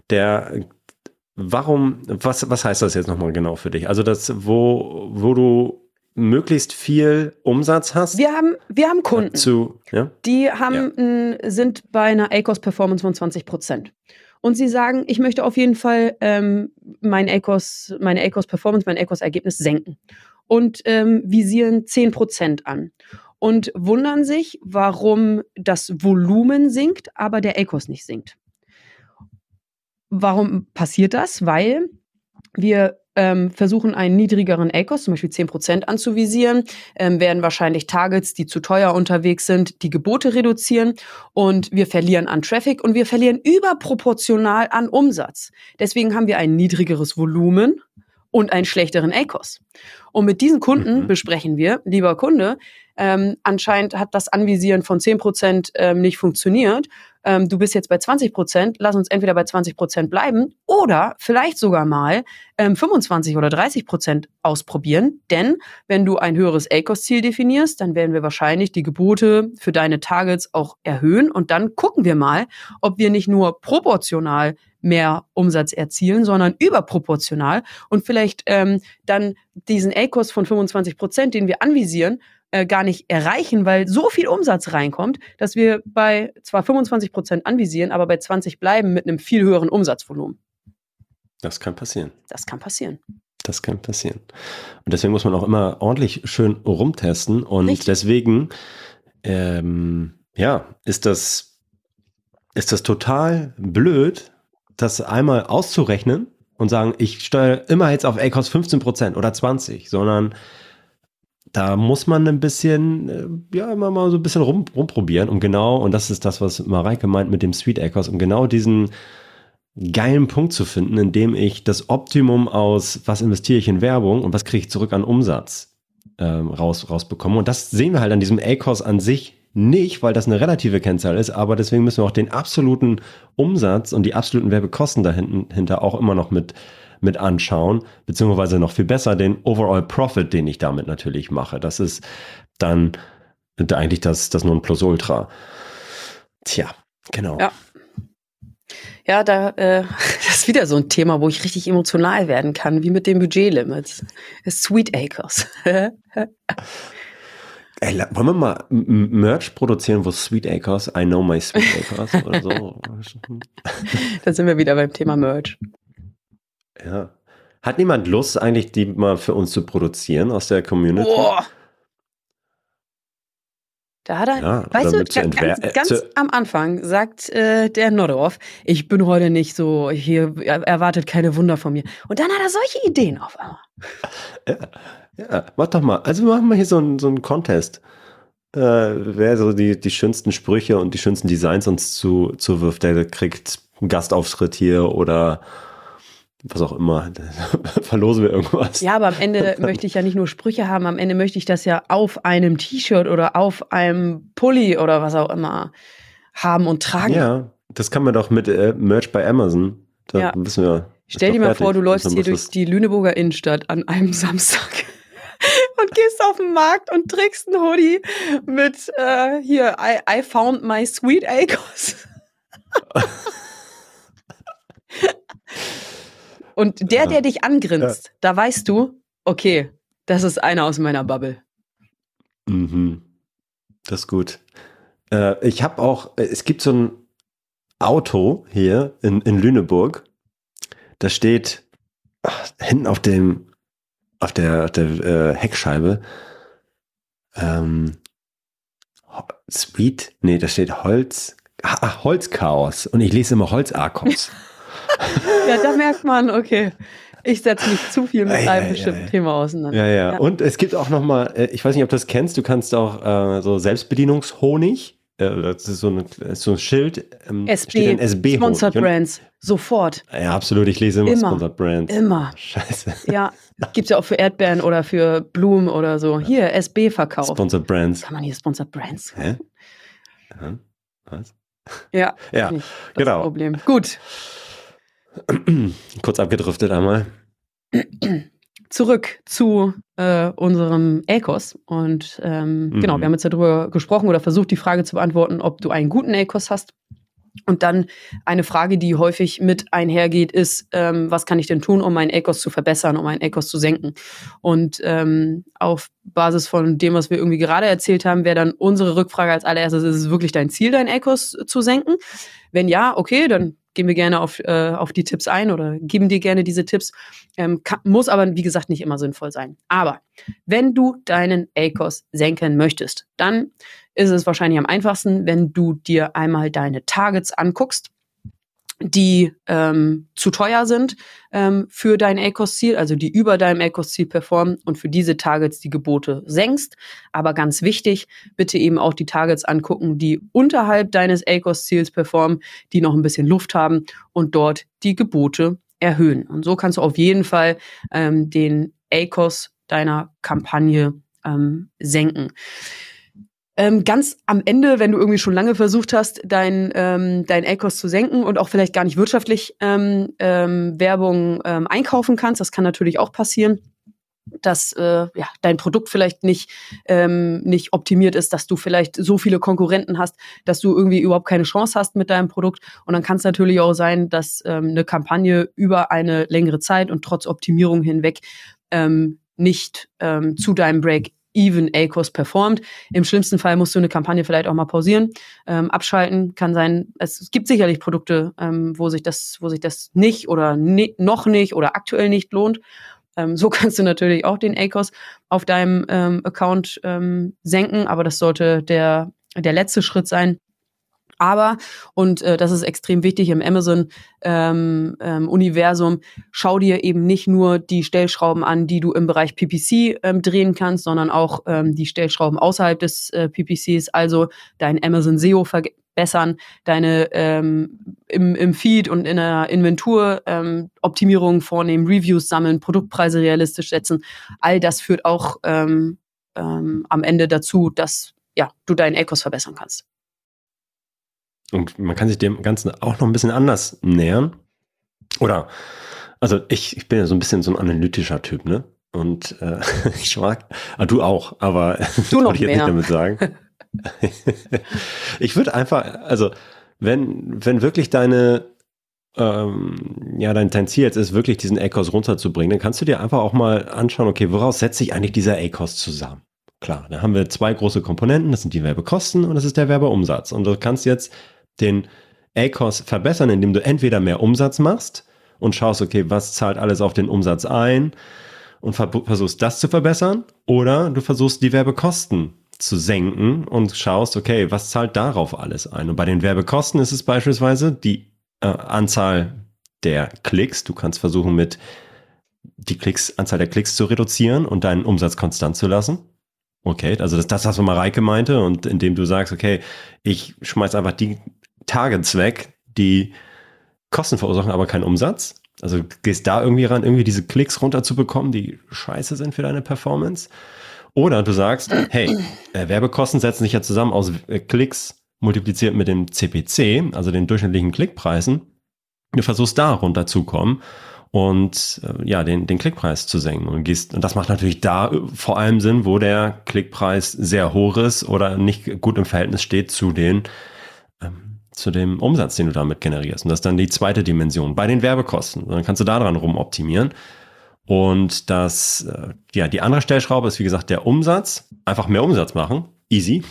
S1: Der Warum, was, was heißt das jetzt nochmal genau für dich? Also das, wo, wo du möglichst viel Umsatz hast?
S3: Wir haben, wir haben Kunden.
S1: Zu, ja?
S3: Die haben, ja. sind bei einer ACOS Performance von 20 Prozent. Und sie sagen, ich möchte auf jeden Fall ähm, mein ACOS, meine ACOS Performance, mein ACOS Ergebnis senken. Und ähm, visieren 10 Prozent an. Und wundern sich, warum das Volumen sinkt, aber der ACOS nicht sinkt. Warum passiert das? Weil wir ähm, versuchen, einen niedrigeren ACOS, zum Beispiel 10% anzuvisieren, ähm, werden wahrscheinlich Targets, die zu teuer unterwegs sind, die Gebote reduzieren und wir verlieren an Traffic und wir verlieren überproportional an Umsatz. Deswegen haben wir ein niedrigeres Volumen und einen schlechteren ACOS. Und mit diesen Kunden mhm. besprechen wir, lieber Kunde, ähm, anscheinend hat das Anvisieren von 10% ähm, nicht funktioniert ähm, du bist jetzt bei 20 Prozent, lass uns entweder bei 20 Prozent bleiben oder vielleicht sogar mal ähm, 25 oder 30 Prozent ausprobieren. Denn wenn du ein höheres ACOS-Ziel definierst, dann werden wir wahrscheinlich die Gebote für deine Targets auch erhöhen und dann gucken wir mal, ob wir nicht nur proportional mehr Umsatz erzielen, sondern überproportional und vielleicht ähm, dann diesen ACOS von 25 Prozent, den wir anvisieren, äh, gar nicht erreichen, weil so viel Umsatz reinkommt, dass wir bei zwar 25 Prozent anvisieren, aber bei 20 bleiben mit einem viel höheren Umsatzvolumen.
S1: Das kann passieren.
S3: Das kann passieren.
S1: Das kann passieren. Und deswegen muss man auch immer ordentlich schön rumtesten. Und Richtig. deswegen, ähm, ja, ist das, ist das total blöd, das einmal auszurechnen und sagen, ich steuere immer jetzt auf ACOS 15% oder 20, sondern da muss man ein bisschen, äh, ja, immer mal so ein bisschen rum, rumprobieren, um genau, und das ist das, was Mareike meint mit dem Sweet Acres, um genau diesen geilen Punkt zu finden, in dem ich das Optimum aus, was investiere ich in Werbung und was kriege ich zurück an Umsatz ähm, raus, rausbekomme. Und das sehen wir halt an diesem ACOS an sich nicht, weil das eine relative Kennzahl ist, aber deswegen müssen wir auch den absoluten Umsatz und die absoluten Werbekosten dahinter auch immer noch mit mit anschauen, beziehungsweise noch viel besser den Overall Profit, den ich damit natürlich mache. Das ist dann eigentlich das, das Nonplusultra. Tja, genau.
S3: Ja. Ja, da äh, das ist wieder so ein Thema, wo ich richtig emotional werden kann, wie mit den Budgetlimits. Sweet Acres.
S1: Ey, wollen wir mal Merch produzieren, wo Sweet Acres, I know my Sweet Acres oder so?
S3: da sind wir wieder beim Thema Merch.
S1: Ja. Hat niemand Lust, eigentlich die mal für uns zu produzieren aus der Community? Boah.
S3: Da hat er, ja, weißt du, ganz, ganz, ganz am Anfang sagt äh, der Nordorf, ich bin heute nicht so, hier erwartet keine Wunder von mir. Und dann hat er solche Ideen auf einmal.
S1: Ja, ja mach doch mal. Also machen wir hier so einen so einen Contest. Äh, wer so die, die schönsten Sprüche und die schönsten Designs uns zu, zuwirft, der kriegt einen Gastauftritt hier oder was auch immer, verlosen wir irgendwas.
S3: Ja, aber am Ende möchte ich ja nicht nur Sprüche haben, am Ende möchte ich das ja auf einem T-Shirt oder auf einem Pulli oder was auch immer haben und tragen.
S1: Ja, das kann man doch mit äh, Merch bei Amazon. Da ja. wissen wir.
S3: Stell dir mal fertig. vor, du läufst hier durch die Lüneburger Innenstadt an einem Samstag und gehst auf den Markt und trägst ein Hoodie mit äh, hier I, I found my sweet Acres. Und der, der dich angrinst, ja. da weißt du, okay, das ist einer aus meiner Bubble.
S1: Mhm. Das ist gut. Äh, ich habe auch, äh, es gibt so ein Auto hier in, in Lüneburg. Da steht ach, hinten auf dem, auf der, auf der äh, Heckscheibe, ähm, Sweet, nee, da steht Holz, ah, Holzchaos. Und ich lese immer Holzarkos.
S3: ja, da merkt man, okay, ich setze mich zu viel mit einem ja, bestimmten ja, Thema auseinander.
S1: Ja, ja, Und es gibt auch noch mal, äh, ich weiß nicht, ob du das kennst, du kannst auch äh, so Selbstbedienungshonig, äh, das ist so ein, so ein Schild,
S3: ähm, SB, SB Sponsored Brands, sofort.
S1: Ja, absolut, ich lese immer, immer Sponsored Brands.
S3: Immer. Scheiße. Ja, gibt es ja auch für Erdbeeren oder für Blumen oder so. Hier, SB verkauft.
S1: Sponsored Brands.
S3: Kann man hier Sponsored Brands?
S1: Hä? Was?
S3: Ja,
S1: ja das genau.
S3: Problem. Gut.
S1: Kurz abgedriftet einmal.
S3: Zurück zu äh, unserem ACOS. Und ähm, mhm. genau, wir haben jetzt darüber gesprochen oder versucht, die Frage zu beantworten, ob du einen guten ACOS hast. Und dann eine Frage, die häufig mit einhergeht, ist, ähm, was kann ich denn tun, um meinen ACOS zu verbessern, um meinen ACOS zu senken? Und ähm, auf Basis von dem, was wir irgendwie gerade erzählt haben, wäre dann unsere Rückfrage als allererstes, ist es wirklich dein Ziel, deinen ACOS zu senken? Wenn ja, okay, dann gehen wir gerne auf, äh, auf die Tipps ein oder geben dir gerne diese Tipps. Ähm, kann, muss aber, wie gesagt, nicht immer sinnvoll sein. Aber wenn du deinen ACOS senken möchtest, dann ist es wahrscheinlich am einfachsten, wenn du dir einmal deine Targets anguckst die ähm, zu teuer sind ähm, für dein ACOS-Ziel, also die über deinem ACOS-Ziel performen und für diese Targets die Gebote senkst. Aber ganz wichtig, bitte eben auch die Targets angucken, die unterhalb deines ACOS-Ziels performen, die noch ein bisschen Luft haben und dort die Gebote erhöhen. Und so kannst du auf jeden Fall ähm, den ACOS deiner Kampagne ähm, senken. Ähm, ganz am Ende, wenn du irgendwie schon lange versucht hast, dein, ähm, dein ACOS zu senken und auch vielleicht gar nicht wirtschaftlich ähm, ähm, Werbung ähm, einkaufen kannst, das kann natürlich auch passieren, dass äh, ja, dein Produkt vielleicht nicht, ähm, nicht optimiert ist, dass du vielleicht so viele Konkurrenten hast, dass du irgendwie überhaupt keine Chance hast mit deinem Produkt. Und dann kann es natürlich auch sein, dass ähm, eine Kampagne über eine längere Zeit und trotz Optimierung hinweg ähm, nicht ähm, zu deinem Break even A-Kurs performt. Im schlimmsten Fall musst du eine Kampagne vielleicht auch mal pausieren, ähm, abschalten. Kann sein, es, gibt sicherlich Produkte, ähm, wo sich das, wo sich das nicht oder ni noch nicht oder aktuell nicht lohnt. Ähm, so kannst du natürlich auch den A-Kurs auf deinem ähm, Account ähm, senken, aber das sollte der, der letzte Schritt sein. Aber, und äh, das ist extrem wichtig im Amazon-Universum, ähm, ähm, schau dir eben nicht nur die Stellschrauben an, die du im Bereich PPC ähm, drehen kannst, sondern auch ähm, die Stellschrauben außerhalb des äh, PPCs, also dein Amazon SEO verbessern, deine ähm, im, im Feed und in der Inventur ähm, Optimierungen vornehmen, Reviews sammeln, Produktpreise realistisch setzen. All das führt auch ähm, ähm, am Ende dazu, dass ja, du deinen ACOS verbessern kannst.
S1: Und man kann sich dem Ganzen auch noch ein bisschen anders nähern. Oder, also ich, ich bin ja so ein bisschen so ein analytischer Typ, ne? Und äh, ich mag, ah, du auch, aber
S3: du noch
S1: ich jetzt
S3: mehr.
S1: nicht damit sagen. ich würde einfach, also wenn, wenn wirklich deine, ähm, ja, dein, dein Ziel jetzt ist, wirklich diesen ACOS runterzubringen, dann kannst du dir einfach auch mal anschauen, okay, woraus setzt sich eigentlich dieser ACOS zusammen? Klar, da haben wir zwei große Komponenten, das sind die Werbekosten und das ist der Werbeumsatz. Und du kannst jetzt den ACOS verbessern, indem du entweder mehr Umsatz machst und schaust, okay, was zahlt alles auf den Umsatz ein und versuchst das zu verbessern, oder du versuchst die Werbekosten zu senken und schaust, okay, was zahlt darauf alles ein? Und bei den Werbekosten ist es beispielsweise die äh, Anzahl der Klicks. Du kannst versuchen, mit die Klicks, Anzahl der Klicks zu reduzieren und deinen Umsatz konstant zu lassen. Okay, also das das, was Mareike meinte und indem du sagst, okay, ich schmeiß einfach die Targets weg, die Kosten verursachen, aber keinen Umsatz. Also gehst da irgendwie ran, irgendwie diese Klicks runterzubekommen, die scheiße sind für deine Performance. Oder du sagst, hey, äh, Werbekosten setzen sich ja zusammen aus äh, Klicks multipliziert mit dem CPC, also den durchschnittlichen Klickpreisen. Du versuchst da runterzukommen und äh, ja, den, den Klickpreis zu senken. Und, gehst, und das macht natürlich da vor allem Sinn, wo der Klickpreis sehr hoch ist oder nicht gut im Verhältnis steht zu den zu dem Umsatz, den du damit generierst. Und das ist dann die zweite Dimension bei den Werbekosten. Dann kannst du da dran rumoptimieren. Und das, äh, ja, die andere Stellschraube ist, wie gesagt, der Umsatz. Einfach mehr Umsatz machen. Easy.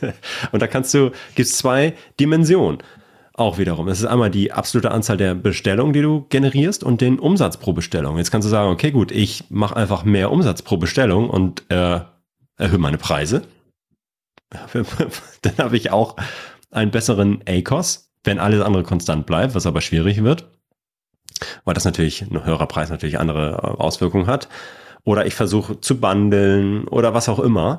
S1: und da kannst du, gibt es zwei Dimensionen auch wiederum. Es ist einmal die absolute Anzahl der Bestellungen, die du generierst und den Umsatz pro Bestellung. Jetzt kannst du sagen, okay, gut, ich mache einfach mehr Umsatz pro Bestellung und äh, erhöhe meine Preise. Dann habe ich auch einen besseren ACOS, wenn alles andere konstant bleibt, was aber schwierig wird, weil das natürlich ein höherer Preis natürlich andere äh, Auswirkungen hat. Oder ich versuche zu bundeln oder was auch immer,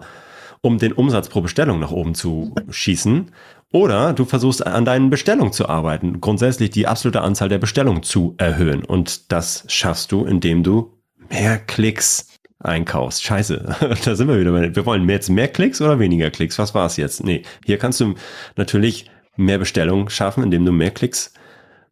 S1: um den Umsatz pro Bestellung nach oben zu schießen. Oder du versuchst an deinen Bestellungen zu arbeiten, grundsätzlich die absolute Anzahl der Bestellungen zu erhöhen. Und das schaffst du, indem du mehr Klicks einkaufst. Scheiße, da sind wir wieder. Wir wollen jetzt mehr Klicks oder weniger Klicks? Was war es jetzt? Nee, hier kannst du natürlich mehr Bestellungen schaffen, indem du mehr Klicks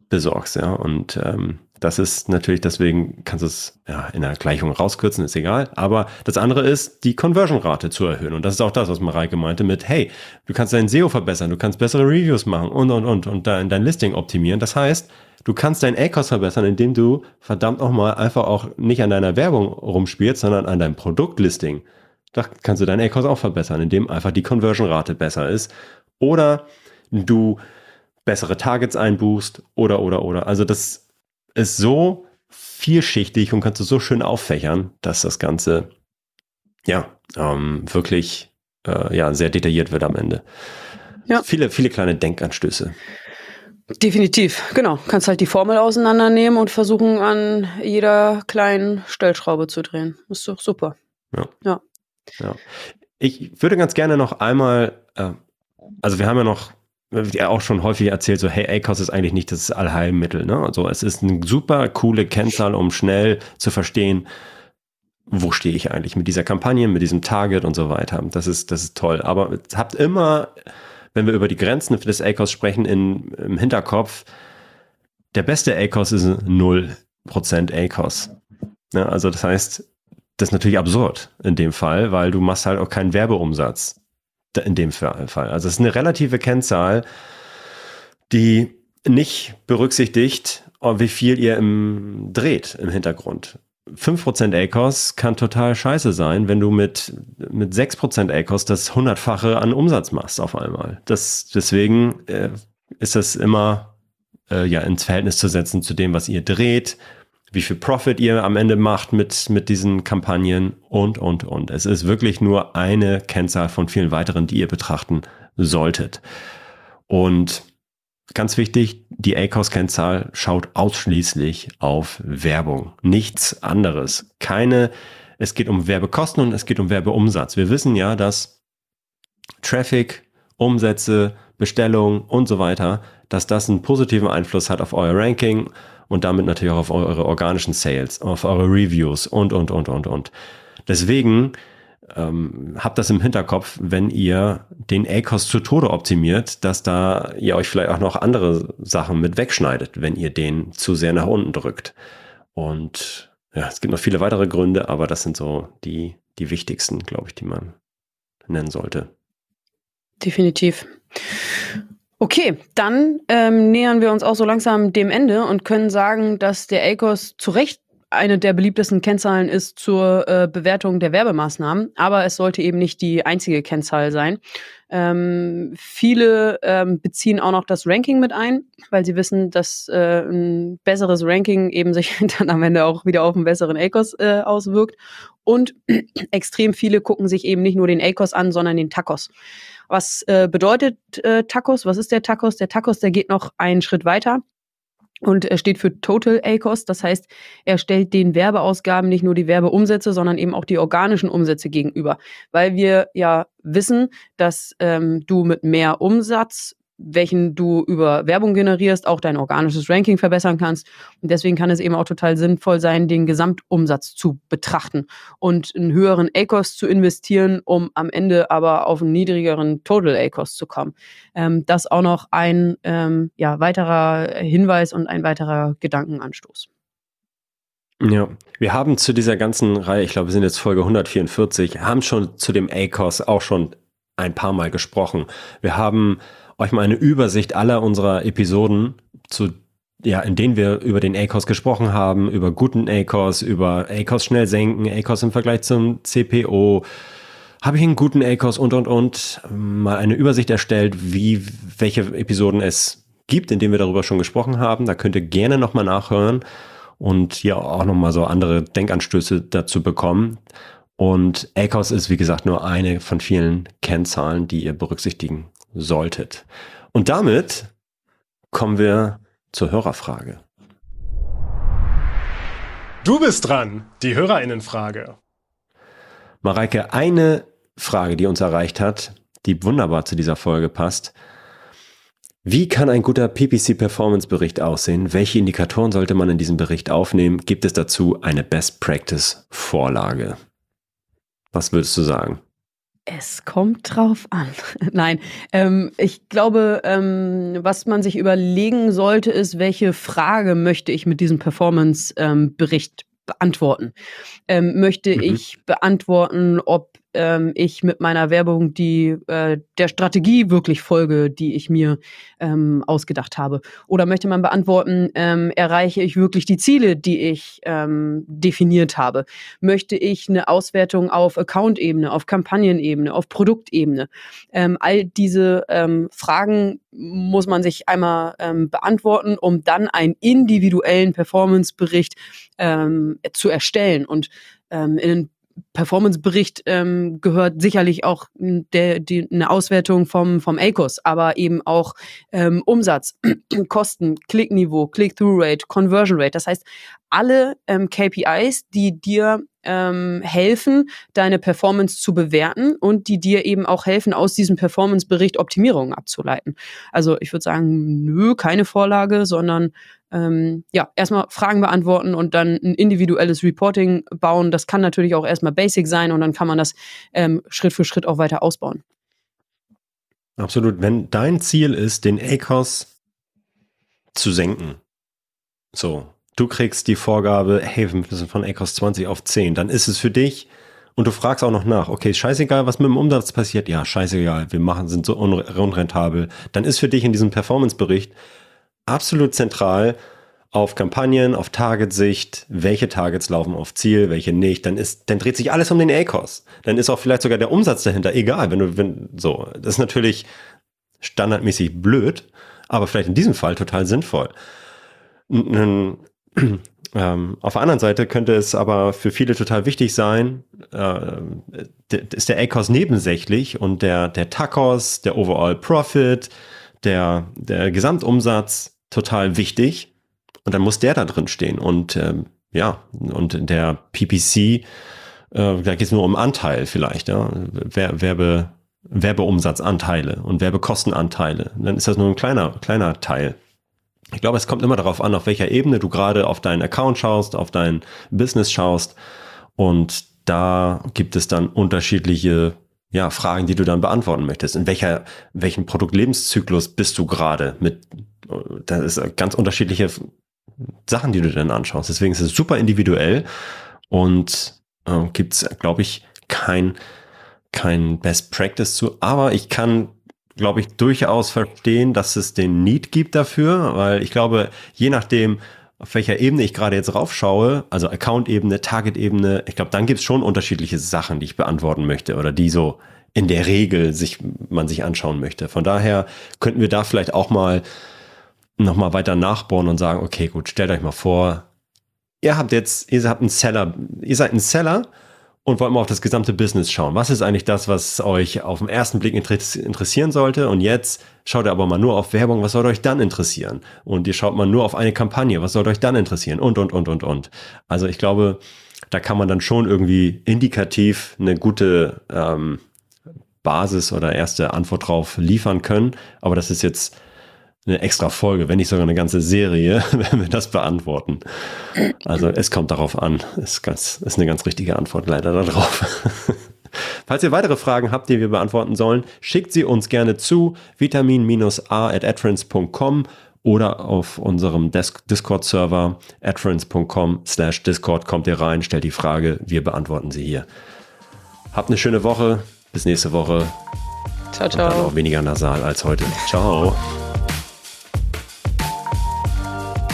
S1: besorgst. Ja, und ähm, das ist natürlich, deswegen kannst du es ja, in der Gleichung rauskürzen, ist egal. Aber das andere ist, die Conversion-Rate zu erhöhen. Und das ist auch das, was Mareike meinte mit, hey, du kannst dein SEO verbessern, du kannst bessere Reviews machen und, und, und, und dein, dein Listing optimieren. Das heißt, du kannst dein ACOS verbessern, indem du verdammt nochmal einfach auch nicht an deiner Werbung rumspielst, sondern an deinem Produktlisting. Da kannst du dein ACOS auch verbessern, indem einfach die Conversion-Rate besser ist. Oder du bessere Targets einbuchst oder, oder, oder. Also das ist so vielschichtig und kannst du so schön auffächern, dass das Ganze ja ähm, wirklich äh, ja, sehr detailliert wird am Ende. Ja. Viele, viele kleine Denkanstöße.
S3: Definitiv, genau. Kannst halt die Formel auseinandernehmen und versuchen, an jeder kleinen Stellschraube zu drehen. Ist doch super.
S1: Ja. ja. ja. Ich würde ganz gerne noch einmal, äh, also wir haben ja noch ja auch schon häufig erzählt, so, hey, ACOS ist eigentlich nicht das Allheilmittel. Ne? Also es ist eine super coole Kennzahl, um schnell zu verstehen, wo stehe ich eigentlich mit dieser Kampagne, mit diesem Target und so weiter. Das ist, das ist toll. Aber habt immer, wenn wir über die Grenzen des ACOS sprechen, in, im Hinterkopf, der beste ACOS ist 0% ACOS. Ja, also das heißt, das ist natürlich absurd in dem Fall, weil du machst halt auch keinen Werbeumsatz in dem Fall. Also es ist eine relative Kennzahl, die nicht berücksichtigt, oh, wie viel ihr im dreht im Hintergrund. 5% ACOS kann total scheiße sein, wenn du mit, mit 6% ACOS das hundertfache an Umsatz machst auf einmal. Das, deswegen äh, ist das immer äh, ja, ins Verhältnis zu setzen zu dem, was ihr dreht, wie viel Profit ihr am Ende macht mit, mit diesen Kampagnen und, und, und. Es ist wirklich nur eine Kennzahl von vielen weiteren, die ihr betrachten solltet. Und ganz wichtig, die ACOS-Kennzahl schaut ausschließlich auf Werbung. Nichts anderes. Keine, es geht um Werbekosten und es geht um Werbeumsatz. Wir wissen ja, dass Traffic, Umsätze, Bestellungen und so weiter, dass das einen positiven Einfluss hat auf euer Ranking und damit natürlich auch auf eure organischen Sales, auf eure Reviews und, und, und, und, und. Deswegen ähm, habt das im Hinterkopf, wenn ihr den ACOS zu Tode optimiert, dass da ihr euch vielleicht auch noch andere Sachen mit wegschneidet, wenn ihr den zu sehr nach unten drückt. Und ja, es gibt noch viele weitere Gründe, aber das sind so die, die wichtigsten, glaube ich, die man nennen sollte.
S3: Definitiv. Okay, dann ähm, nähern wir uns auch so langsam dem Ende und können sagen, dass der ACOS zu Recht eine der beliebtesten Kennzahlen ist zur äh, Bewertung der Werbemaßnahmen, aber es sollte eben nicht die einzige Kennzahl sein. Ähm, viele ähm, beziehen auch noch das Ranking mit ein, weil sie wissen, dass äh, ein besseres Ranking eben sich dann am Ende auch wieder auf einen besseren ACOS äh, auswirkt. Und extrem viele gucken sich eben nicht nur den ACOS an, sondern den TACOS. Was äh, bedeutet äh, Tacos? Was ist der Tacos? Der Tacos, der geht noch einen Schritt weiter und er steht für Total ACOS. Das heißt, er stellt den Werbeausgaben nicht nur die Werbeumsätze, sondern eben auch die organischen Umsätze gegenüber. Weil wir ja wissen, dass ähm, du mit mehr Umsatz welchen du über Werbung generierst, auch dein organisches Ranking verbessern kannst. Und deswegen kann es eben auch total sinnvoll sein, den Gesamtumsatz zu betrachten und einen höheren ACOS zu investieren, um am Ende aber auf einen niedrigeren Total ACOS zu kommen. Ähm, das auch noch ein ähm, ja, weiterer Hinweis und ein weiterer Gedankenanstoß.
S1: Ja, wir haben zu dieser ganzen Reihe, ich glaube, wir sind jetzt Folge 144, haben schon zu dem ACOS auch schon ein paar Mal gesprochen. Wir haben euch mal eine Übersicht aller unserer Episoden zu ja, in denen wir über den ACOS gesprochen haben, über guten ACOS, über ACOS schnell senken, ACOS im Vergleich zum CPO, habe ich einen guten ACOS und und und mal eine Übersicht erstellt, wie welche Episoden es gibt, in denen wir darüber schon gesprochen haben. Da könnt ihr gerne nochmal nachhören und hier auch nochmal so andere Denkanstöße dazu bekommen. Und ACOS ist, wie gesagt, nur eine von vielen Kennzahlen, die ihr berücksichtigen solltet. Und damit kommen wir zur Hörerfrage.
S4: Du bist dran, die Hörerinnenfrage.
S1: Mareike, eine Frage, die uns erreicht hat, die wunderbar zu dieser Folge passt. Wie kann ein guter PPC-Performance-Bericht aussehen? Welche Indikatoren sollte man in diesem Bericht aufnehmen? Gibt es dazu eine Best-Practice-Vorlage? Was würdest du sagen?
S3: Es kommt drauf an. Nein, ähm, ich glaube, ähm, was man sich überlegen sollte, ist, welche Frage möchte ich mit diesem Performance-Bericht ähm, beantworten? Ähm, möchte mhm. ich beantworten, ob ähm, ich mit meiner Werbung die äh, der Strategie wirklich folge, die ich mir ähm, ausgedacht habe? Oder möchte man beantworten, ähm, erreiche ich wirklich die Ziele, die ich ähm, definiert habe? Möchte ich eine Auswertung auf Account-Ebene, auf Kampagnenebene, auf Produktebene? Ähm, all diese ähm, Fragen muss man sich einmal ähm, beantworten, um dann einen individuellen Performance-Bericht ähm, zu erstellen. Und ähm, in Performance-Bericht ähm, gehört sicherlich auch der, die, eine Auswertung vom, vom ACOS, aber eben auch ähm, Umsatz, Kosten, Klickniveau, Click-Through-Rate, Conversion Rate. Das heißt, alle ähm, KPIs, die dir ähm, helfen, deine Performance zu bewerten und die dir eben auch helfen, aus diesem Performance-Bericht Optimierungen abzuleiten. Also ich würde sagen, nö, keine Vorlage, sondern ähm, ja, erstmal Fragen beantworten und dann ein individuelles Reporting bauen. Das kann natürlich auch erstmal basic sein und dann kann man das ähm, Schritt für Schritt auch weiter ausbauen.
S1: Absolut. Wenn dein Ziel ist, den ACOS zu senken, so, du kriegst die Vorgabe, hey, wir müssen von ACOS 20 auf 10, dann ist es für dich und du fragst auch noch nach, okay, scheißegal, was mit dem Umsatz passiert, ja, scheißegal, wir machen, sind so unrentabel, dann ist für dich in diesem Performance-Bericht absolut zentral auf Kampagnen, auf Targetsicht, welche Targets laufen auf Ziel, welche nicht, dann ist, dann dreht sich alles um den ACOS. Dann ist auch vielleicht sogar der Umsatz dahinter egal, wenn du, wenn, so. Das ist natürlich standardmäßig blöd, aber vielleicht in diesem Fall total sinnvoll. Ähm, auf der anderen Seite könnte es aber für viele total wichtig sein, äh, ist der ACOS nebensächlich und der, der TACOS, der Overall Profit, der, der Gesamtumsatz total wichtig und dann muss der da drin stehen. Und ähm, ja, und der PPC, äh, da geht es nur um Anteil vielleicht, ja. Werbe, Werbeumsatzanteile und Werbekostenanteile. Dann ist das nur ein kleiner, kleiner Teil. Ich glaube, es kommt immer darauf an, auf welcher Ebene du gerade auf deinen Account schaust, auf dein Business schaust. Und da gibt es dann unterschiedliche ja, Fragen, die du dann beantworten möchtest. In welcher, welchen Produktlebenszyklus bist du gerade mit, das ist ganz unterschiedliche Sachen, die du dann anschaust. Deswegen ist es super individuell und äh, gibt es, glaube ich, kein, kein Best Practice zu. Aber ich kann, glaube ich, durchaus verstehen, dass es den Need gibt dafür, weil ich glaube, je nachdem, auf welcher Ebene ich gerade jetzt raufschaue, also Account-Ebene, Target-Ebene, ich glaube, dann gibt es schon unterschiedliche Sachen, die ich beantworten möchte oder die so in der Regel sich, man sich anschauen möchte. Von daher könnten wir da vielleicht auch mal nochmal weiter nachbohren und sagen, okay, gut, stellt euch mal vor, ihr habt jetzt, ihr habt einen Seller, ihr seid ein Seller und wollt mal auf das gesamte Business schauen. Was ist eigentlich das, was euch auf den ersten Blick interessieren sollte? Und jetzt schaut ihr aber mal nur auf Werbung, was soll euch dann interessieren? Und ihr schaut mal nur auf eine Kampagne, was soll euch dann interessieren? Und, und, und, und, und. Also ich glaube, da kann man dann schon irgendwie indikativ eine gute ähm, Basis oder erste Antwort drauf liefern können. Aber das ist jetzt eine extra Folge, wenn nicht sogar eine ganze Serie, wenn wir das beantworten. Also es kommt darauf an. Ist, ganz, ist eine ganz richtige Antwort leider darauf. Falls ihr weitere Fragen habt, die wir beantworten sollen, schickt sie uns gerne zu vitamin-a at adference.com oder auf unserem Discord-Server adference.com slash Discord kommt ihr rein, stellt die Frage, wir beantworten sie hier. Habt eine schöne Woche, bis nächste Woche.
S3: Ciao, ciao.
S1: Und dann auch weniger nasal als heute. Ciao.